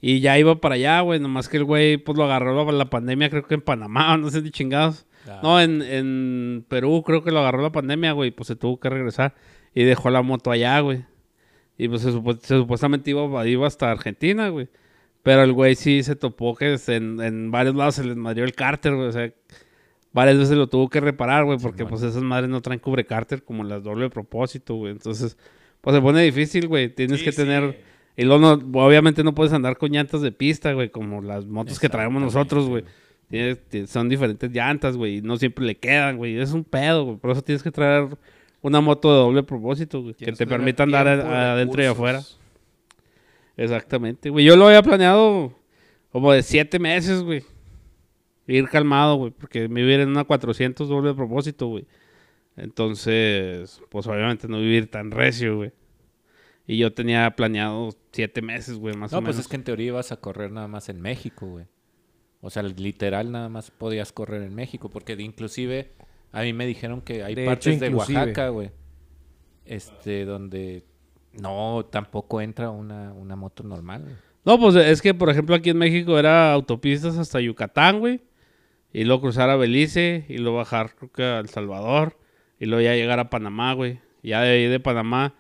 Y ya iba para allá, güey, nomás que el güey, pues lo agarró la, pandemia, creo que en Panamá, *laughs* no sé ni chingados. Ah. No, en, en Perú creo que lo agarró la pandemia, güey, pues se tuvo que regresar y dejó la moto allá, güey. Y pues se supuestamente iba, iba hasta Argentina, güey. Pero el güey sí se topó que en, en varios lados se les madrió el cárter, güey. O sea, varias veces lo tuvo que reparar, güey, porque pues esas madres no traen cubre cárter como las doble propósito, güey. Entonces, pues se pone difícil, güey. Tienes Sí, que sí. tener... Y luego, no- obviamente no puedes andar con llantas de pista, güey, como las motos que traemos nosotros, güey. Tienes- ti- son diferentes llantas, güey, y no siempre le quedan, güey. Es un pedo, güey. Por eso tienes que traer una moto de doble propósito, güey, que te permita andar adentro y afuera. Exactamente, güey. Yo lo había planeado como de siete meses, güey. Ir calmado, güey, porque me vivir en una 400 doble propósito, güey. Entonces, pues obviamente no vivir tan recio, güey. Y yo tenía planeado siete meses, güey, más o No, menos. pues es que en teoría ibas a correr nada más en México, güey. O sea, literal nada más podías correr en México, porque de- inclusive a mí me dijeron que hay De hecho, partes de. Oaxaca, güey. Este, donde no, tampoco entra una, una moto normal. No, pues es que, por ejemplo, aquí en México era autopistas hasta Yucatán, güey. Y luego cruzar a Belice, y luego bajar, creo que a El Salvador. Y luego ya llegar a Panamá, güey. Ya de ahí de Panamá,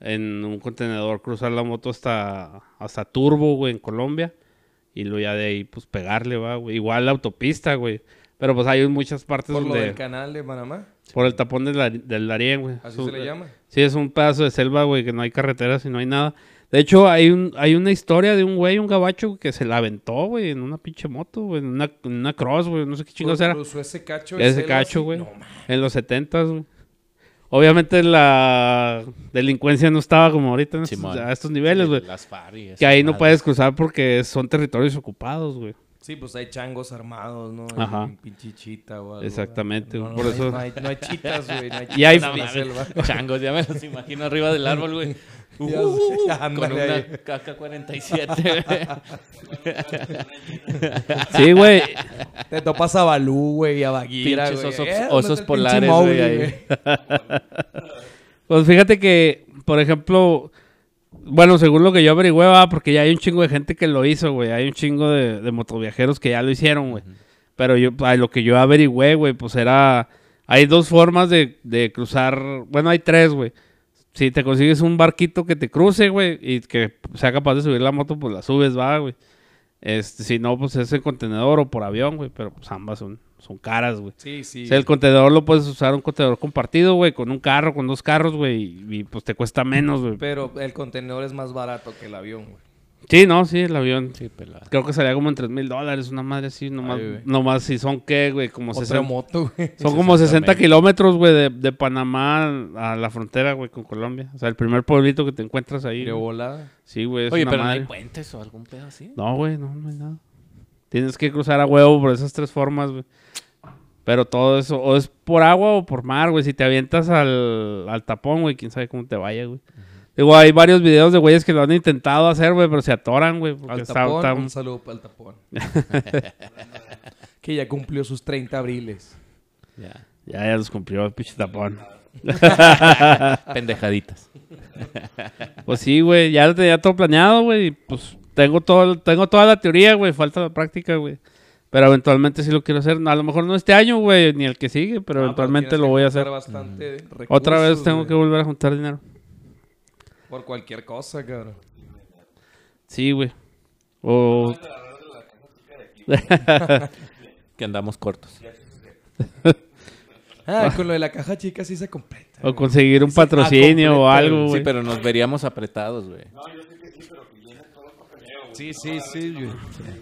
en un contenedor, cruzar la moto hasta, hasta Turbo, güey, en Colombia. Y luego ya de ahí, pues pegarle, va, güey. Igual la autopista, güey. Pero pues hay muchas partes Por lo donde... del canal de Panamá. Por el tapón del, del Darién, güey. Así Su- se le llama. Sí, es un pedazo de selva, güey, que no hay carreteras y no hay nada. De hecho, hay un hay una historia de un güey, un gabacho, que se la aventó, güey, en una pinche moto, güey, en una, en una cross, güey, no sé qué chingados era. Cruzó ese cacho. Ese cacho, güey. No. En los setentas, güey. Obviamente la delincuencia no estaba como ahorita en estos, Simón. a estos niveles, güey. Las FARC y Que ahí no puedes cruzar porque son territorios ocupados, güey. Sí, pues hay changos armados, ¿no? Ajá. Hay pinche chita o algo. Exactamente, No, no, por no eso- Hay, no, hay, no hay chitas, güey. No hay chitas *laughs* Y hay- en No la mames, selva. Changos, ya me los imagino arriba del árbol, güey. *laughs* Con una ahí. KK-47, güey. *laughs* Sí, güey. Te topas a Balú, güey, a Pinches güey. osos- Eh, ¿dónde osos polares, güey, ahí. *laughs* Pues fíjate que, por ejemplo, bueno, según lo que yo averigüé, va, porque ya hay un chingo de gente que lo hizo, güey. Hay un chingo de, de motoviajeros que ya lo hicieron, güey. Pero yo, a lo que yo averigüé, güey, pues era... Hay dos formas de, de cruzar... Bueno, hay tres, güey. Si te consigues un barquito que te cruce, güey, y que sea capaz de subir la moto, pues la subes, va, güey. Este, si no, pues es en contenedor o por avión, güey. Pero pues ambas son, son caras, güey. Sí, sí. O sea, el contenedor lo puedes usar un contenedor compartido, güey, con un carro, con dos carros, güey, y, y, pues te cuesta menos, güey. Pero el contenedor es más barato que el avión, güey. Sí, no, sí, el avión. Sí, pelada. Creo que salía como en 3 mil dólares, una madre así, nomás, Ay, güey. nomás si son, ¿qué, güey? Como Otra 60, moto, güey. *laughs* son como 60 60 kilómetros, güey, de, de Panamá a la frontera, güey, con Colombia. O sea, el primer pueblito que te encuentras ahí. De güey. volada. Sí, güey, es Oye, una pero no madre. hay puentes o algún pedo así. No, güey, no, no hay nada. Tienes que cruzar a huevo por esas tres formas, güey. Pero todo eso, o es por agua o por mar, güey. Si te avientas al, al tapón, güey, quién sabe cómo te vaya, güey. Digo, hay varios videos de güeyes que lo han intentado hacer, güey, pero se atoran, güey. Porque Al tapón, está- un saludo para el tapón. *laughs* que ya cumplió sus 30 abriles. Ya. Ya, ya los cumplió el pinche tapón. *laughs* Pendejaditas. *laughs* Pues sí, güey, ya lo tenía todo planeado, güey. y, Pues tengo, todo, tengo toda la teoría, güey. Falta la práctica, güey. Pero eventualmente sí lo quiero hacer. A lo mejor no este año, güey, ni el que sigue, pero Ah, eventualmente lo voy a hacer. bastante Otra vez tengo que volver a juntar dinero. Por cualquier cosa, cabrón. Sí, güey. O... *laughs* Que andamos cortos. Ah, con lo de la caja chica sí se completa. o conseguir un Sí, patrocinio ah, o algo, güey. güey. Sí, pero nos veríamos apretados, güey. Sí, sí, sí. güey.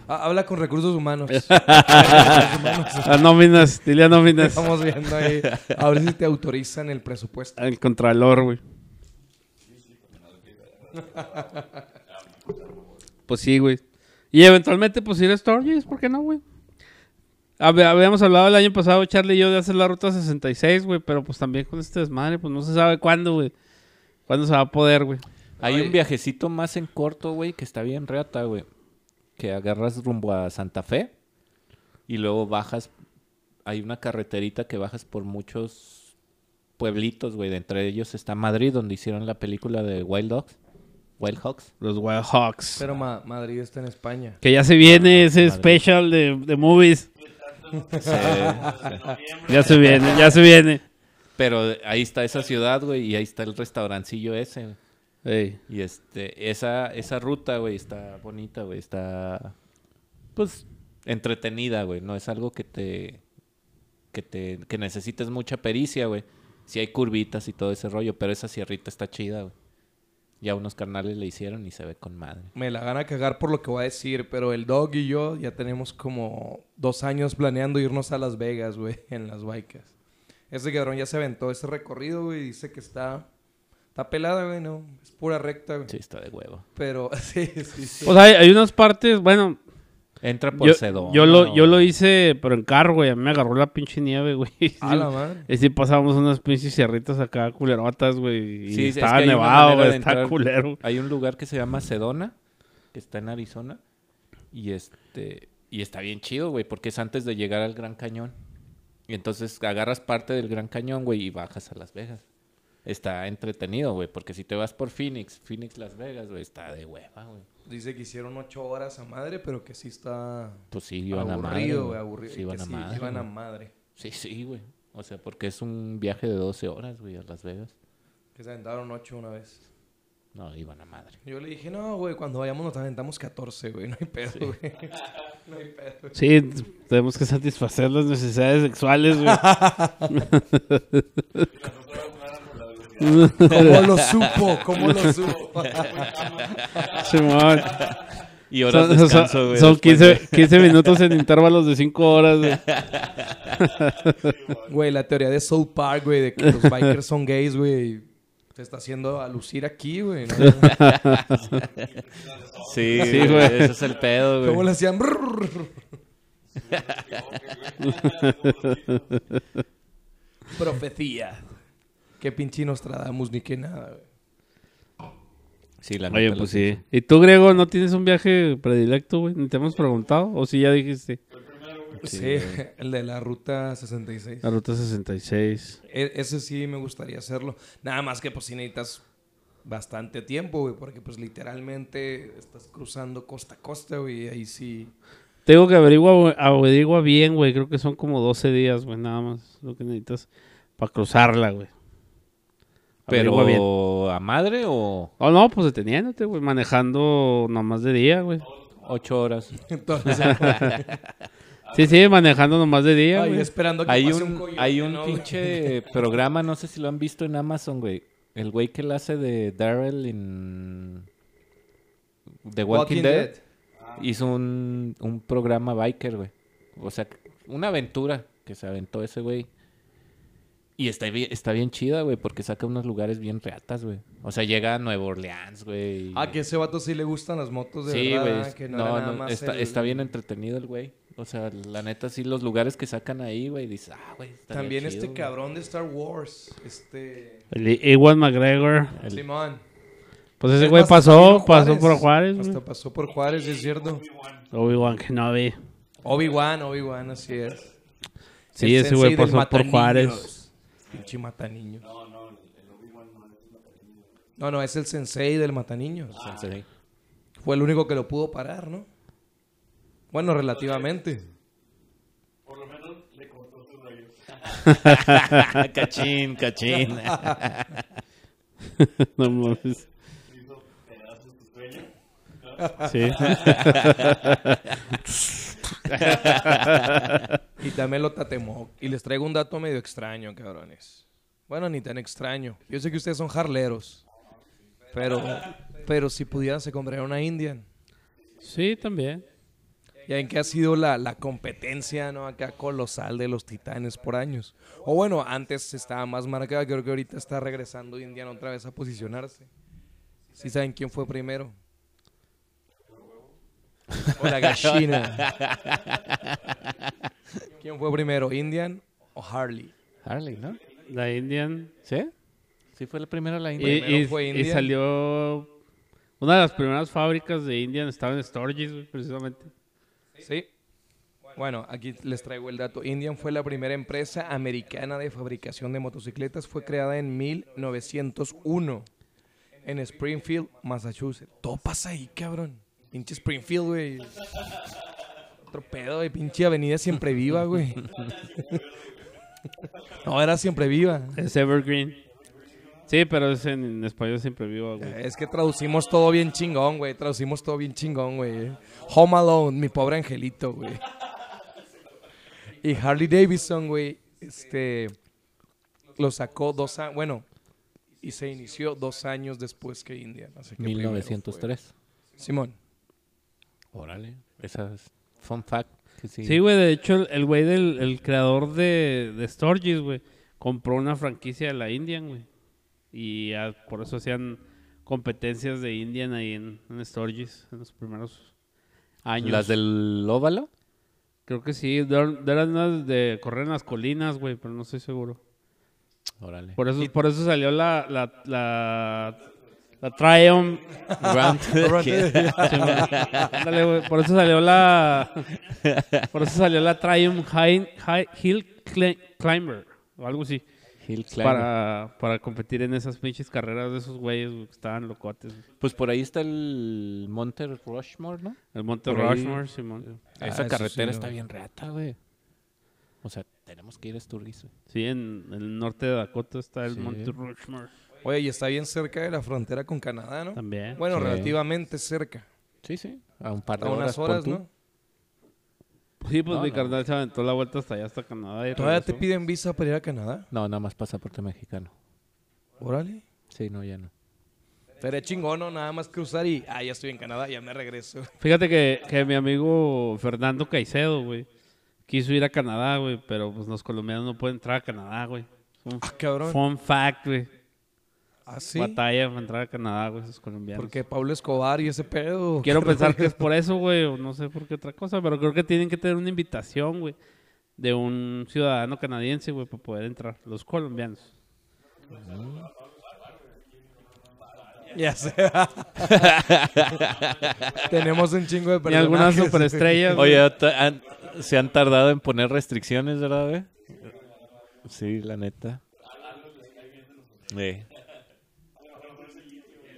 Ah, habla con recursos humanos. *laughs* A nóminas, dile a nóminas. Estamos viendo ahí. A ver si te autorizan el presupuesto. Al contralor, güey. *laughs* Pues sí, güey. Y eventualmente, pues ir a Stories, ¿por qué no, güey? Hab- Habíamos hablado el año pasado, Charlie y yo, de hacer la ruta 66, güey, pero pues también con este desmadre, pues no se sabe cuándo, güey. ¿Cuándo se va a poder, güey? Hay Oye. un viajecito más en corto, güey, que está bien reata, güey. Que agarras rumbo a Santa Fe y luego bajas. Hay una carreterita que bajas por muchos pueblitos, güey. De entre ellos está Madrid, donde hicieron la película de Wild Dogs. Wild Hawks. Los Wild Hawks. Pero Ma- Madrid está en España. Que ya se viene ese Madrid. special de, de movies. Ya se viene, ya se viene. Pero ahí está esa ciudad, güey, y ahí está el restaurancillo ese. Ey. Y este, esa, esa ruta, güey, está bonita, güey. Está, pues, entretenida, güey. No es algo que te, que te, que necesites mucha pericia, güey. Sí hay curvitas y todo ese rollo, pero esa sierrita está chida, güey. Ya unos carnales le hicieron y se ve con madre. Me la gana cagar por lo que voy a decir, pero el dog y yo ya tenemos como dos años planeando irnos a Las Vegas, güey, *laughs* en las bikes. Ese cabrón ya se aventó ese recorrido, güey, y dice que está, está pelada, güey, no, es pura recta, güey. Sí, está de huevo. Pero, *laughs* sí, sí, sí. O sea, hay, hay unas partes, bueno, Entra por Yo, Sedona. yo lo, yo lo hice, pero en carro, güey. A mí me agarró la pinche nieve, güey. *laughs* A la madre. Y sí pasábamos unas pinches sierritas acá culerotas, güey. Y Sí, es que estaba nevado, güey. Está culero. Hay un lugar que se llama Sedona, que está en Arizona. Y este. Y está bien chido, güey, porque es antes de llegar al Gran Cañón. Y entonces agarras parte del Gran Cañón, güey, y bajas a Las Vegas. Está entretenido, güey, porque si te vas por Phoenix, Phoenix Las Vegas, güey, está de hueva, güey. Dice que hicieron ocho horas a madre, pero que sí está Pues sí, iban a madre. aburrido, aburrido. Sí, iban que a sí, madre. iban a güey. madre. Sí, sí, güey. O sea, porque es un viaje de 12 horas, güey, a Las Vegas. Que se aventaron ocho una vez. No, iban a madre. Yo le dije, no, güey, cuando vayamos nos aventamos 14, güey. No hay pedo, güey. *laughs* no hay pedo. Sí, tenemos que satisfacer las necesidades sexuales, güey. *laughs* *laughs* ¿Cómo *laughs* lo supo? ¿Cómo lo supo? Simón. Y horas Son, de descanso, son- güey. son después 15, de- 15 minutos en intervalos de 5 horas, güey. *laughs* Güey, la teoría de South Park, güey, de que los bikers son gays, güey. Se está haciendo a lucir aquí, güey. ¿no? *laughs* Sí, Sí, güey. Ese es el pedo, güey. ¿Cómo le hacían? Profecía. Qué pinche Nostradamus ni qué nada, güey. Sí, la Oye, pues sí. ¿Y tú, Grego, no tienes un viaje predilecto, güey? ¿Ni te hemos preguntado? ¿O si ya dijiste? Sí, *laughs* el de la ruta 66. La ruta 66. E- ese sí me gustaría hacerlo. Nada más que pues sí necesitas bastante tiempo, güey, porque pues literalmente estás cruzando costa a costa, güey, y ahí sí... Tengo que averigua, averigua bien, güey. Creo que son como 12 días, güey, nada más. Lo que necesitas para cruzarla, güey. Bien. Pero, ¿a madre o Oh, no, pues deteniéndote, güey. Manejando nomás de día, güey. ocho horas? *laughs* Entonces, *laughs* Sí, sí, manejando nomás de día, ahí güey. esperando que Hay pase un, coyote, hay un ¿no, güey? pinche *laughs* programa, no sé si lo han visto en Amazon, güey. El güey que la hace de Daryl en The Walking, Walking Dead, Dead. hizo un, un programa biker, güey. O sea, una aventura que se aventó ese güey. Y está bien, está bien chida, güey, porque saca unos lugares bien reatas, güey. O sea, llega a Nueva Orleans, güey. Ah, que ese vato sí le gustan las motos de Sí, verdad, güey. no, No, era nada no, más está, el- está bien entretenido el güey. O sea, la neta, sí, los lugares que sacan ahí, güey, dices, ah, güey. También chido, este güey". cabrón de Star Wars, este... El Ewan McGregor. El- Simón. Pues ese Es güey pasó, pasó por Juárez, güey. Hasta pasó por Juárez, sí es cierto. Obi-Wan Kenobi. Obi-Wan, Obi-Wan, así es. Sí, El ese güey pasó por. Juárez. Pinche mataniños. No, no, es el sensei del mataniños. Sí. Fue el único que lo pudo parar, ¿no? Bueno, relativamente. *laughs* cachín, cachín. *laughs* no mames. Sí. *laughs* *laughs* Y también lo tatemó. Y les traigo un dato medio extraño, cabrones. Bueno, ni tan extraño. Yo sé que ustedes son jarleros. Pero, pero si pudieran se comprarían una Indian. Sí, también. Ya en que ha sido la, la competencia, ¿no? Acá colosal de los titanes por años. O bueno, antes estaba más marcada. Creo que ahorita está regresando Indian otra vez a posicionarse. ¿Sí saben quién fue primero? O la gallina. *laughs* ¿Quién fue primero, Indian o Harley? Harley, ¿no? La Indian. ¿Sí? Sí fue la primera la Y, India. Primero y- fue y Indian. salió. Una de las primeras fábricas de Indian estaba en Sturgis, precisamente. Sí. Bueno, aquí les traigo el dato. Indian fue la primera empresa americana de fabricación de motocicletas. Fue creada en 1901 en Springfield, Massachusetts. Todo pasa ahí, cabrón. Pinche Springfield, güey. Otro pedo, güey. Pinche avenida siempre viva, güey. *laughs* No, era siempre viva. Es Evergreen. Sí, pero es en, en español siempre vivo, güey. Es que traducimos todo bien chingón, güey. Traducimos todo bien chingón, güey. Home Alone, mi pobre angelito, güey. Y Harley Davidson, güey, este, lo sacó dos años, bueno, y se inició dos años después que Indian. Así que primero 1903. fue- Simón. Órale. Esa es fun fact. que sí. Sí, güey, de hecho, el- güey del el creador de, de Sturgis, güey, compró una franquicia de la Indian, güey. Y por eso hacían competencias de Indian ahí en, en Sturgis, en los primeros años. ¿Las del óvalo? Creo que sí. Eran unas de correr en las colinas, güey, pero no estoy seguro. Órale. Por eso, por eso salió la, la, la, la Triumph. *laughs* *laughs* Ándale, güey, Por eso salió la. Por eso salió la Triumph High, High- Hill Cli- Climber. O algo así. Hill Climber. Para, para competir en esas pinches carreras de esos güeyes güey, que estaban locotes. Pues por ahí está el Monte Rushmore, ¿no? El Monte Por ahí. Rushmore, Simón. Ah, Esa eso carretera sí, está bien rata, güey. O sea, tenemos que ir a Sturgis, güey. Sí, en, en el norte de Dakota está el Sí. Monte Rushmore. Oye, y está bien cerca de la frontera con Canadá, ¿no? También. Bueno, Sí. relativamente cerca. Sí, sí. A un par de A horas. unas horas, tú. ¿no? Sí, pues No, mi no. carnal se aventó la vuelta hasta allá, hasta Canadá. Y ¿Todavía te piden visa para ir a Canadá? No, nada más pasaporte mexicano. Órale. Sí, no, ya no. Sería chingón, ¿no? Nada más cruzar y... Ah, ya estoy en Canadá, ya me regreso. *laughs* Fíjate que, que mi amigo Fernando Caicedo, güey, quiso ir a Canadá, güey, pero pues los colombianos no pueden entrar a Canadá, güey. Ah, cabrón. fun fact, güey. ¿Ah, sí? Batalla para entrar a Canadá, güey, esos colombianos. Porque Pablo Escobar y ese pedo. Quiero ¿Qué pensar que es por eso, güey, o no sé por qué otra cosa, pero creo que tienen que tener una invitación, güey, de un ciudadano canadiense, güey, para poder entrar, los colombianos. Ya sé. *laughs* Tenemos un chingo de Y personajes. algunas superestrellas. güey. Oye, han- se han tardado en poner restricciones, ¿verdad, güey? Sí, la neta. Sí.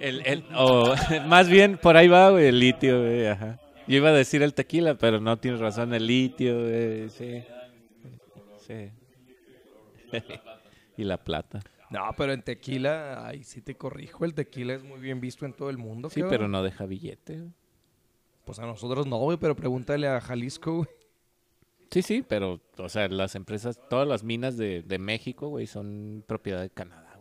El, el, o, *laughs* más bien, por ahí va, güey, el litio, güey, ajá. Yo iba a decir el tequila, pero no tienes razón, el litio, güey, sí. Sí. *laughs* y la plata. No, pero en tequila, ay, sí te corrijo, el tequila es muy bien visto en todo el mundo. Sí, pero no deja billete, güey. Pues a nosotros no, güey, pero pregúntale a Jalisco, güey. Sí, sí, pero, o sea, las empresas, todas las minas de, de México, güey, son propiedad de Canadá.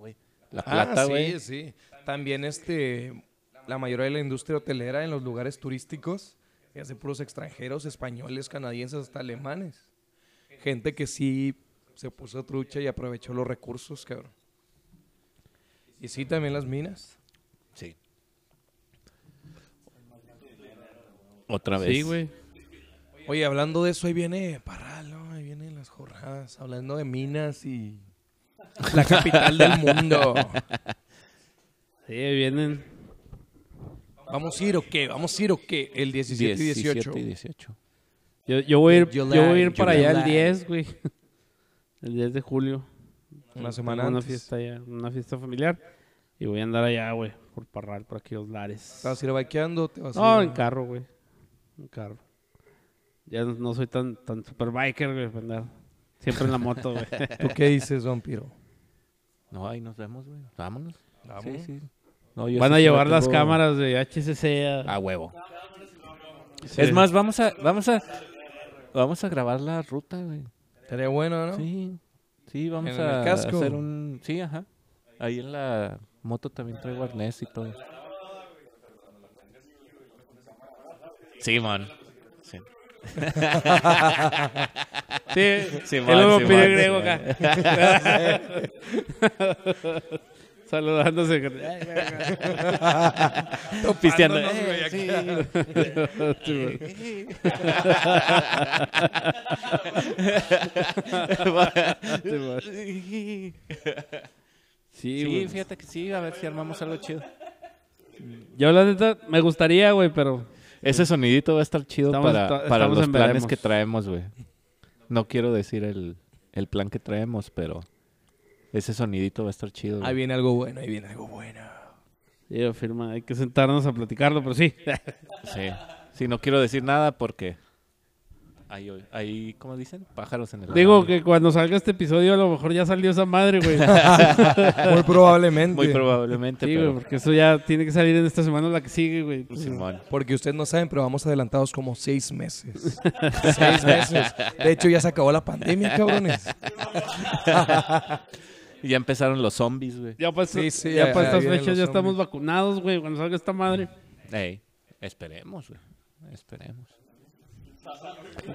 La plata, ah, güey. sí, sí. También este, la mayoría de la industria hotelera en los lugares turísticos es de puros extranjeros, españoles, canadienses, hasta alemanes. Gente que sí se puso trucha y aprovechó los recursos, cabrón. Y sí, también las minas. Sí. Otra vez. Sí, güey. Oye, hablando de eso, ahí viene Parral, ¿no? Ahí vienen las jornadas, hablando de minas y la capital del mundo. *laughs* Sí, vienen. ¿Vamos a ir o qué? ¿Vamos a ir o qué? El 17 y 18. y 18. Yo, yo voy a ir, July, yo voy a ir para allá el July. 10, güey. El 10 de julio. Una semana Tengo Una antes. fiesta allá, una fiesta familiar. Y voy a andar allá, güey, por Parral, por aquellos lares. ¿Te vas a ir bikeando? ¿Te vas a No, ir en carro, güey. En carro. Ya no, no soy tan, tan super biker, güey, andar siempre en la moto, güey. *laughs* ¿Tú qué dices, vampiro? No, ahí nos vemos, güey. Vámonos. Sí, sí. No, yo Van a sí llevar la las tengo cámaras de HCC a... A huevo. Sí. Es más, vamos a, vamos a, vamos a grabar la ruta, güey. Sería bueno, ¿no? Sí, sí, vamos ¿En el a casco? hacer un, sí, ajá. Ahí en la moto también traigo arnés y todo. Sí, man. Sí. Sí, el nuevo pide griego acá. *laughs* Saludándose. con- Pisteando. Eh, sí. Sí. Sí. Sí, Sí, fíjate que sí, a ver si armamos algo chido. Yo la neta me gustaría, güey, pero Ese sonidito va a estar chido Estamos- para, para los planes veremos. que traemos, güey. No quiero decir el, el plan que traemos, pero ese sonidito va a estar chido. Ahí viene algo bueno, ahí viene algo bueno. yo firma, hay que sentarnos a platicarlo, pero sí. Sí. Sí, no quiero decir nada porque hay, hay ¿cómo dicen? Pájaros en el Digo que cuando salga este episodio a lo mejor ya salió esa madre, güey. *laughs* Muy probablemente. Muy probablemente, Sí, güey, porque eso ya tiene que salir en esta semana la que sigue, güey. Simón. Porque ustedes no saben, pero vamos adelantados como seis meses. *laughs* seis meses. De hecho, ya se acabó la pandemia, cabrones. Y *laughs* ya empezaron los zombies, güey. Ya para, Sí, sí, ya ya- para ya estas fechas ya estamos vacunados, güey. Cuando salga esta madre. Ey, esperemos, güey. Esperemos.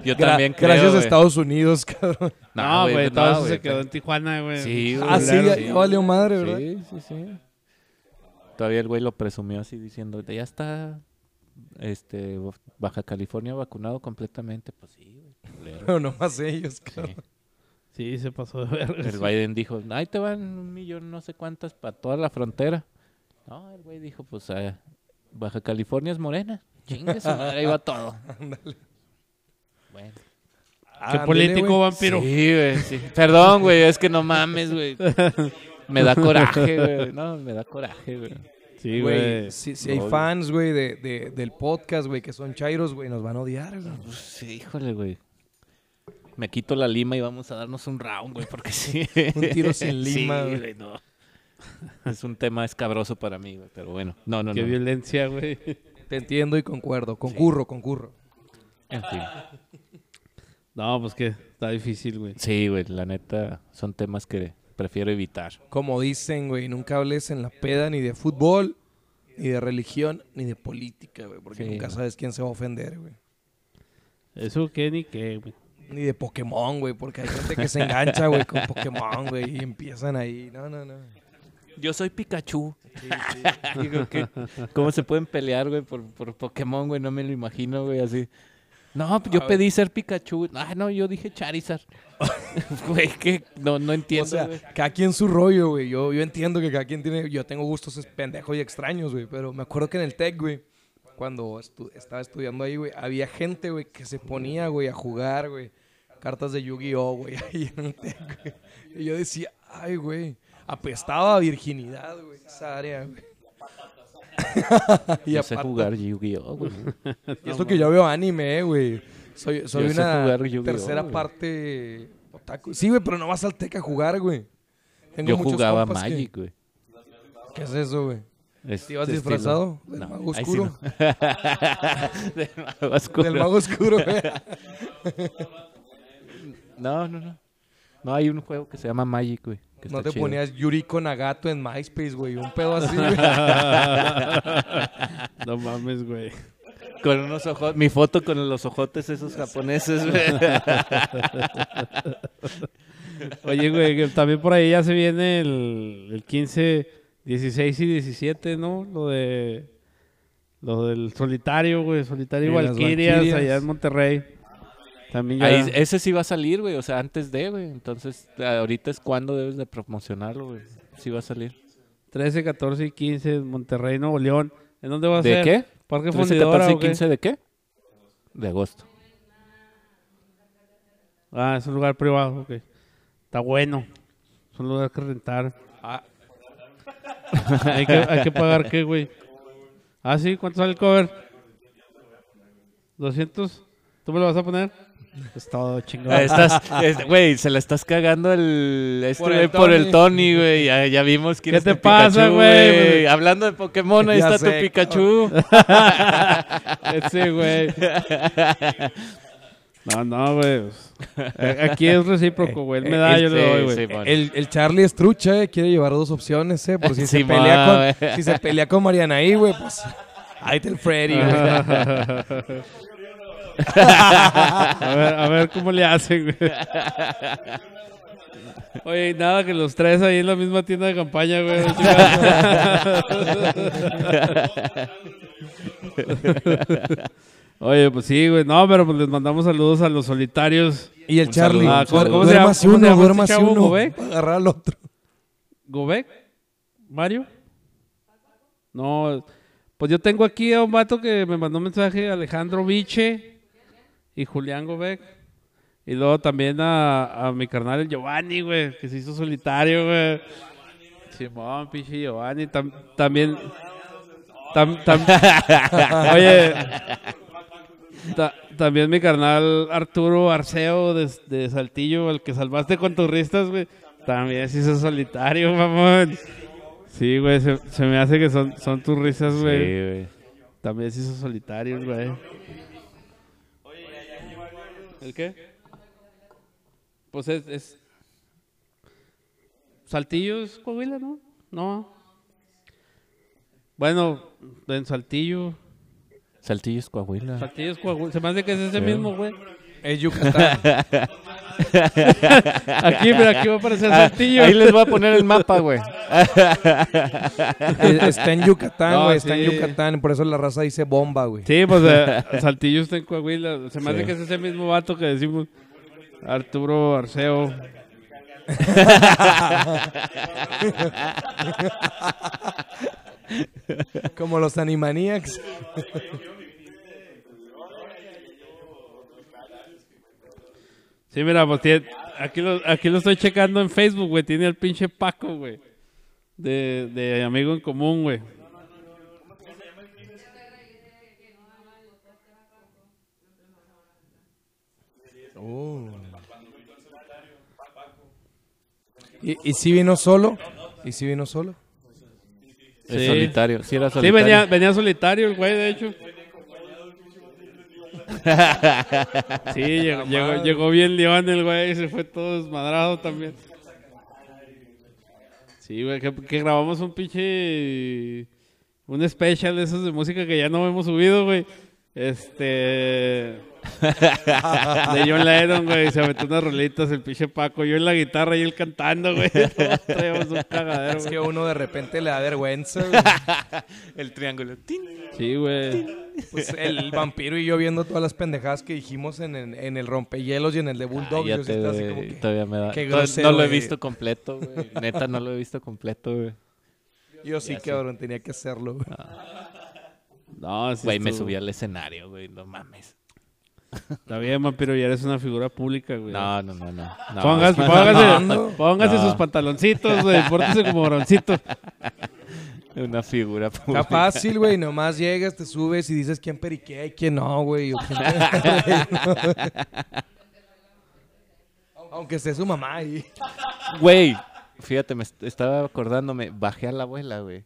Yo Gra- también creo, Gracias a güey. Estados Unidos, *laughs* cabrón. No, güey, todo no, eso güey, se quedó en Tijuana, güey. Sí, güey. Ah, sí, claro, ya, sí. valió madre, ¿verdad? Sí, sí, sí. Todavía el güey lo presumió así diciendo, ya está este, Baja California vacunado completamente. Pues sí, güey. Pero *laughs* nomás ellos, cabrón. Sí. Sí, se pasó de verga. El. Biden dijo, ahí te van un millón, no sé cuántas, para toda la frontera. No, el güey dijo, pues ah, Baja California es morena. Chingue su madre, ahí va todo. *laughs* Bueno. ¿Qué político vampiro? Sí, güey, sí. Perdón, güey, es que no mames, güey. Me da coraje, güey. No, me da coraje, güey. Sí, Güey, si, si hay fans, güey, de, de- del podcast, güey, que son chairos, güey, nos van a odiar, güey. Pues sí, híjole, güey. Me quito la lima y vamos a darnos un round, güey, porque sí. Un tiro sin *laughs* lima, Sí, güey. no. Es un tema escabroso para mí, güey, pero bueno. No, no, Qué no. violencia, güey. Te entiendo y concuerdo. Concurro, concurro. En fin. No, pues que está difícil, güey. Sí, güey, la neta son temas que prefiero evitar. Como dicen, güey, nunca hables en la peda ni de fútbol, ni de religión, ni de política, güey, porque Sí, nunca sabes quién se va a ofender, güey. Eso qué ni qué, güey. Ni de Pokémon, güey, porque hay gente que se engancha, güey, con Pokémon, güey, y empiezan ahí. No, no, no. Yo soy Pikachu. *laughs* Digo que, ¿Cómo se pueden pelear, güey, por, por Pokémon, güey? No me lo imagino, güey, así. No, pues yo A pedí ser Pikachu. Ah, no, yo dije Charizard. *laughs* Güey, que no, no O entiendo, sea, güey. cada quien su rollo, güey. Yo, yo entiendo que cada quien tiene. Yo tengo gustos pendejos y extraños, güey. Pero me acuerdo que en el TEC, güey, cuando estu- estaba estudiando ahí, güey, había gente, güey, que se ponía, güey, a jugar, güey. Cartas de Yu-Gi-Oh, güey, *laughs* ahí en el TEC, güey. Y yo decía, ay, güey, apestaba a virginidad, güey, esa área, güey. *laughs* y Yo sé aparte- jugar Yu-Gi-Oh, güey. *laughs* Y esto que yo veo anime, eh, güey. Soy, soy Yo sé una jugar Yu-Gi-Oh, tercera güey. parte otaku. Sí, güey, pero no vas al TEC a jugar, güey. Tengo Yo muchos jugaba compas que- Magic, güey. ¿Qué es eso, güey? ¿Te ibas disfrazado? ¿Del No, mago ahí sí oscuro? no. *laughs* Del mago oscuro. Del mago oscuro, güey. No, no, no. No, hay un juego que se llama Magic, güey. Que No te chido. ponías Yuriko Nagato en MySpace, güey. Un pedo así, güey. *laughs* No mames, güey. Con unos ojos, mi foto con los ojotes esos japoneses, güey. *laughs* Oye, güey, que también por ahí ya se viene el, el 15, 16 y 17, ¿no? Lo de... Lo del solitario, güey. Solitario Valkyrias Valquirias. allá en Monterrey. También ya... Ahí- ese sí va a salir, güey. O sea, antes de, güey. Entonces, ahorita es cuando debes de promocionarlo, güey. Sí va a salir. 13, 14 y 15 en Monterrey, Nuevo León. ¿En dónde va a ¿De ser? qué? ¿Parque 13, Fundidora 14 y o qué? 15 de qué? De agosto. Ah, es un lugar privado, ok. Está bueno. Es un lugar que rentar. Ah, hay, que, hay que pagar qué, güey. Ah, sí, ¿cuánto sale el cover? 200. ¿Tú me lo vas a poner? Es todo chingón. Ah, Estás, *laughs* es- güey, se la estás cagando el, este, Por el güey, por el Tony. Güey. Ya, ya vimos quién ¿Qué es te tu pasa, Pikachu, güey? Hablando de Pokémon, ahí Ya está sé, tu Pikachu. Ese, güey. *laughs* No, no, güey. Eh, Aquí es recíproco, güey. Él me da, yo le Sí, doy, güey. sí, man. el, el Charlie es trucha, eh. Quiere llevar dos opciones, eh. Por si, se, Sí, pelea con, si se pelea con Marianaí, güey, pues... Ahí está el Freddy, güey. *laughs* a, ver, a ver cómo le hacen, güey. Oye, nada, que los tres ahí en la misma tienda de campaña, güey. Oye, pues sí, güey. No, pero pues les mandamos saludos a los solitarios. Y el Charlie, Ah, ¿cómo- cómo se llama- cómo se uno, llama este duérmase chavo, uno. Gobek? agarrar al otro. ¿Gobek? ¿Mario? No, pues yo tengo aquí a un vato que me mandó un mensaje, Alejandro Viche y Julián Gobek. Y luego también a, a mi carnal el Giovanni, güey, que se hizo solitario, güey. Simón, pinche Giovanni. tam- también. tam- tam- *laughs* oye. ta- también mi carnal Arturo Arceo de, de Saltillo, el que salvaste con tus ristas, güey. También se hizo solitario, mamón. Sí, güey, se, se me hace que son, son tus risas, Sí, güey. güey. También se hizo solitario, güey. ¿El qué? Pues es, es... Saltillo es Coahuila, ¿no? No. Bueno, en Saltillo. Saltillo es Coahuila. Saltillo es Coahuila. Se me hace que es ese Sí. mismo, güey. Es Yucatán. *laughs* *laughs* Aquí, mira, aquí va a aparecer Ah, Saltillo. ahí les voy a poner el mapa, güey. Eh, Está en Yucatán, No, güey. está sí. en Yucatán. Por eso la raza dice bomba, güey. Sí, pues eh, *laughs* Saltillo está en Coahuila. Se me hace Sí. que es ese mismo vato que decimos. Arturo Arceo. *laughs* Como los Animaniacs. Sí, mira, pues tiene- aquí, lo, aquí lo estoy checando en Facebook, güey. Tiene el pinche Paco, güey. De, de amigo en común, güey. ¿Y, y si vino solo? ¿Y si vino solo? Es Sí. solitario. Sí, era Sí, solitario. venía, venía solitario el güey, de hecho. *laughs* Sí, llegó, llegó, llegó bien león el güey, se fue todo desmadrado también. Sí, güey, que, que grabamos un pinche... Un special de esos de música que ya no hemos subido, güey. Este... *laughs* De John Lennon, güey. Se metió unas rolitas el pinche Paco. Yo en la guitarra y él cantando, güey. *laughs* Todos traíamos un cagadero, Es güey. que uno de repente le da vergüenza. güey. *laughs* El triángulo. ¡Tin! Sí, güey. Pues el vampiro y yo viendo todas las pendejadas que dijimos en, el- en el rompehielos y en el de Bulldog. yo sí Cállate, estaba así güey, como que- Todavía me da. qué to- grosero, no lo he güey. visto completo, güey. Neta, no lo he visto completo, güey. Yo sí, cabrón, tenía que hacerlo. güey. No, sí Güey, me estuvo- subí al escenario, güey. No mames. Está bien, vampiro, ya eres una figura pública, güey. No, no, no, no. no. Póngase, no, póngase, no. póngase No. sus pantaloncitos, güey. Pórtese como broncito. Una figura Está pública. fácil, güey. Nomás llegas, te subes y dices quién periquea y quién no, güey. *laughs* Aunque esté su mamá ahí. Güey, fíjate, me est- estaba acordándome. Bajé a la abuela, güey.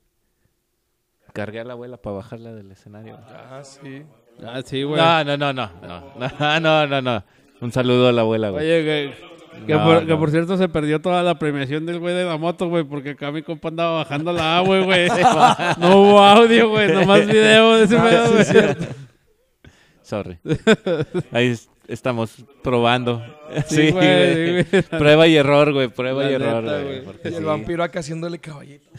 Cargué a la abuela para bajarla del escenario. Ah, sí. Ah, sí, güey. No, no, no, no. No, *laughs* no, no. no. Un saludo a la abuela, güey. Oye, que. Que, por, cierto se perdió toda la premiación del güey de la moto, güey, porque acá mi compa andaba bajando la agua, *laughs* güey. no hubo audio, güey, nomás video de ese ah, pedo, güey. Sorry. Ahí estamos probando. *laughs* Sí, sí güey. Prueba y error, güey, prueba y error. Y el vampiro acá haciéndole caballito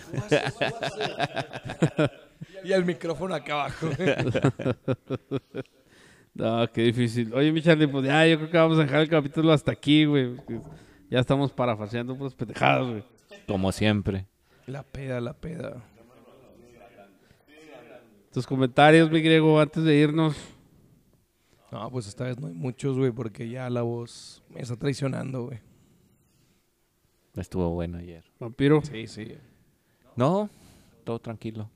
y el micrófono acá abajo. *laughs* No, qué difícil. Oye, mi Charlie, pues ya, yo creo que vamos a dejar el capítulo hasta aquí, güey. Ya estamos parafaseando puras pendejadas, güey. Como siempre. La peda, la peda. Tus comentarios, mi griego, antes de irnos. No, pues esta vez no hay muchos, güey, porque ya la voz me está traicionando, güey. Estuvo bueno ayer. Vampiro. Sí, sí. No, todo tranquilo.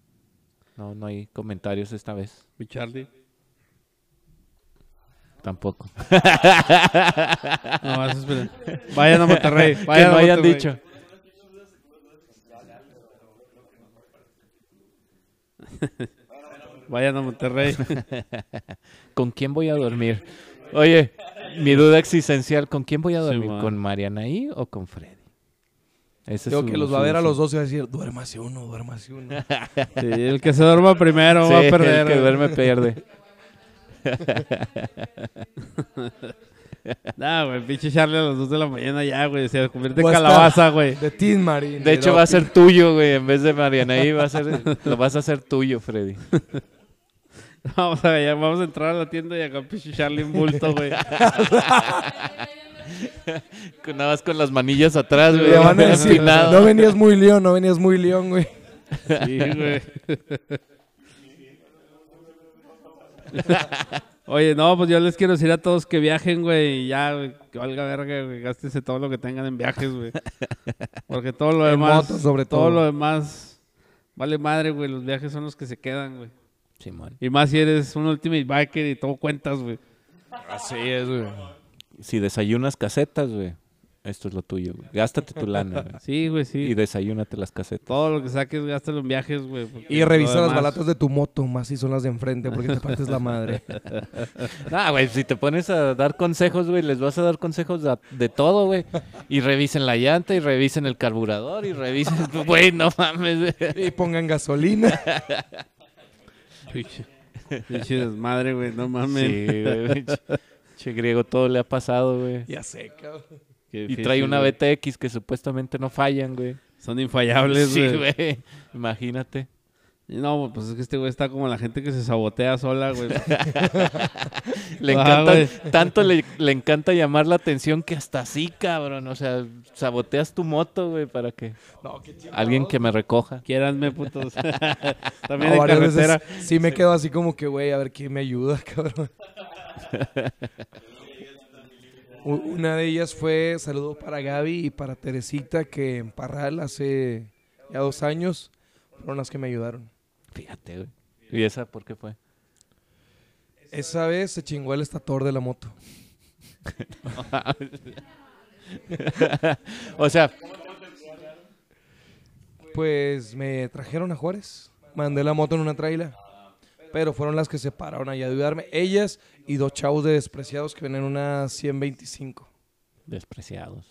No, no hay comentarios esta vez. Mi Charlie. Tampoco. No, vas a esperar. Vayan a Monterrey. *laughs* que Vayan no a hayan Monterrey. dicho. Vayan a Monterrey. *laughs* ¿Con quién voy a dormir? Oye, mi duda existencial, ¿con quién voy a Sí, dormir? man. ¿Con Marianaí o con Freddy? Ese es Creo su- que los va a ver a los dos y va a decir, duérmase uno, duérmase uno. *laughs* Sí, el que se duerma primero *laughs* Sí, va a perder. el que güey. duerme pierde. *laughs* Nah, güey, pinche Charlie a las 2 de la mañana ya, güey. Se convierte en calabaza, güey. De Teen Marine. De hecho, va a ser tuyo, güey. En vez de Marianaí, va a ser, lo vas a hacer tuyo, Freddy. Vamos a, ya vamos a entrar a la tienda y acá pinche Charlie en bulto, güey. Con- Nada más con las manillas atrás, güey. Le van a decir, no venías muy león, no venías muy león, güey. Sí, güey. *laughs* Oye, no, pues yo les quiero decir a todos que viajen, güey, y ya, güey, que valga verga, güey, gástense todo lo que tengan en viajes, güey. Porque todo lo *laughs* En demás, moto, sobre todo todo. lo demás, vale madre, güey, los viajes son los que se quedan, güey. Simón. Y más si eres un ultimate biker y todo cuentas, güey. Así es, güey. Si desayunas casetas, güey, esto es lo tuyo, güey. Gástate tu lana, güey. *laughs* Sí, güey, Y sí. desayúnate las casetas. Todo lo que saques, gástalo en viajes, güey. Y revisa las balatas de tu moto, más si son las de enfrente, porque te partes la madre. *laughs* Ah, güey, si te pones a dar consejos, güey, les vas a dar consejos de, de todo, güey. Y revisen la llanta, y revisen el carburador, y revisen... *laughs* Güey, no mames, güey. Y pongan gasolina. Pinche pinche desmadre, güey, no mames. Sí, güey. Che griego, todo le ha pasado, güey. Ya sé, cabrón. Qué Y difícil, trae una güey. BTX que supuestamente no fallan, güey. Son infallables, Sí, güey. güey. *laughs* Imagínate. Y No, pues es que este güey está como la gente que se sabotea sola, güey. *laughs* Le Ah, encanta, güey. tanto le, le encanta llamar la atención que hasta así, cabrón. O sea, saboteas tu moto, güey, para que No, qué chido. alguien que me recoja. Quiéranme, putos. *laughs* También No, en veces carretera. sí me quedo así como que, güey, a ver quién me ayuda, cabrón. Una de ellas fue saludo para Gaby y para Teresita, que en Parral hace ya dos años fueron las que me ayudaron. Fíjate, güey. ¿Y esa por qué fue? Esa vez se chingó el estator de la moto. *laughs* o sea, Pues me trajeron a Juárez, mandé la moto en una traila, pero fueron las que se pararon allá de ayudarme. Ellas y dos chavos de despreciados que venían en una 125. despreciados.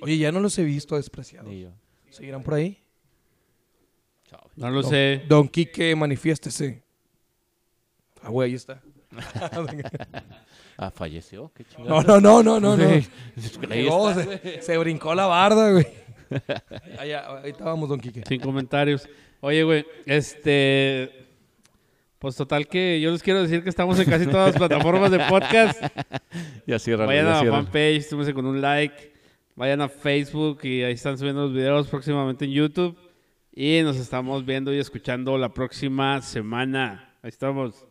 Oye, ya no los he visto despreciados. Ni yo. ¿Seguirán por ahí? No lo Don- sé. Don Quique, manifiéstese. Ah, güey, ahí está. *laughs* Ah, falleció. Qué No, no, no, no, no, no. Llegó, se, brincó la barda, güey. Allá, ahí estábamos, Don Quique. Sin comentarios. Oye, güey, este. Pues total que yo les quiero decir que estamos en casi todas las plataformas de podcast. *laughs* Ya cierra. Vayan a la fanpage, súmense con un like. Vayan a Facebook y ahí están subiendo los videos próximamente en YouTube. Y nos estamos viendo y escuchando la próxima semana. Ahí estamos.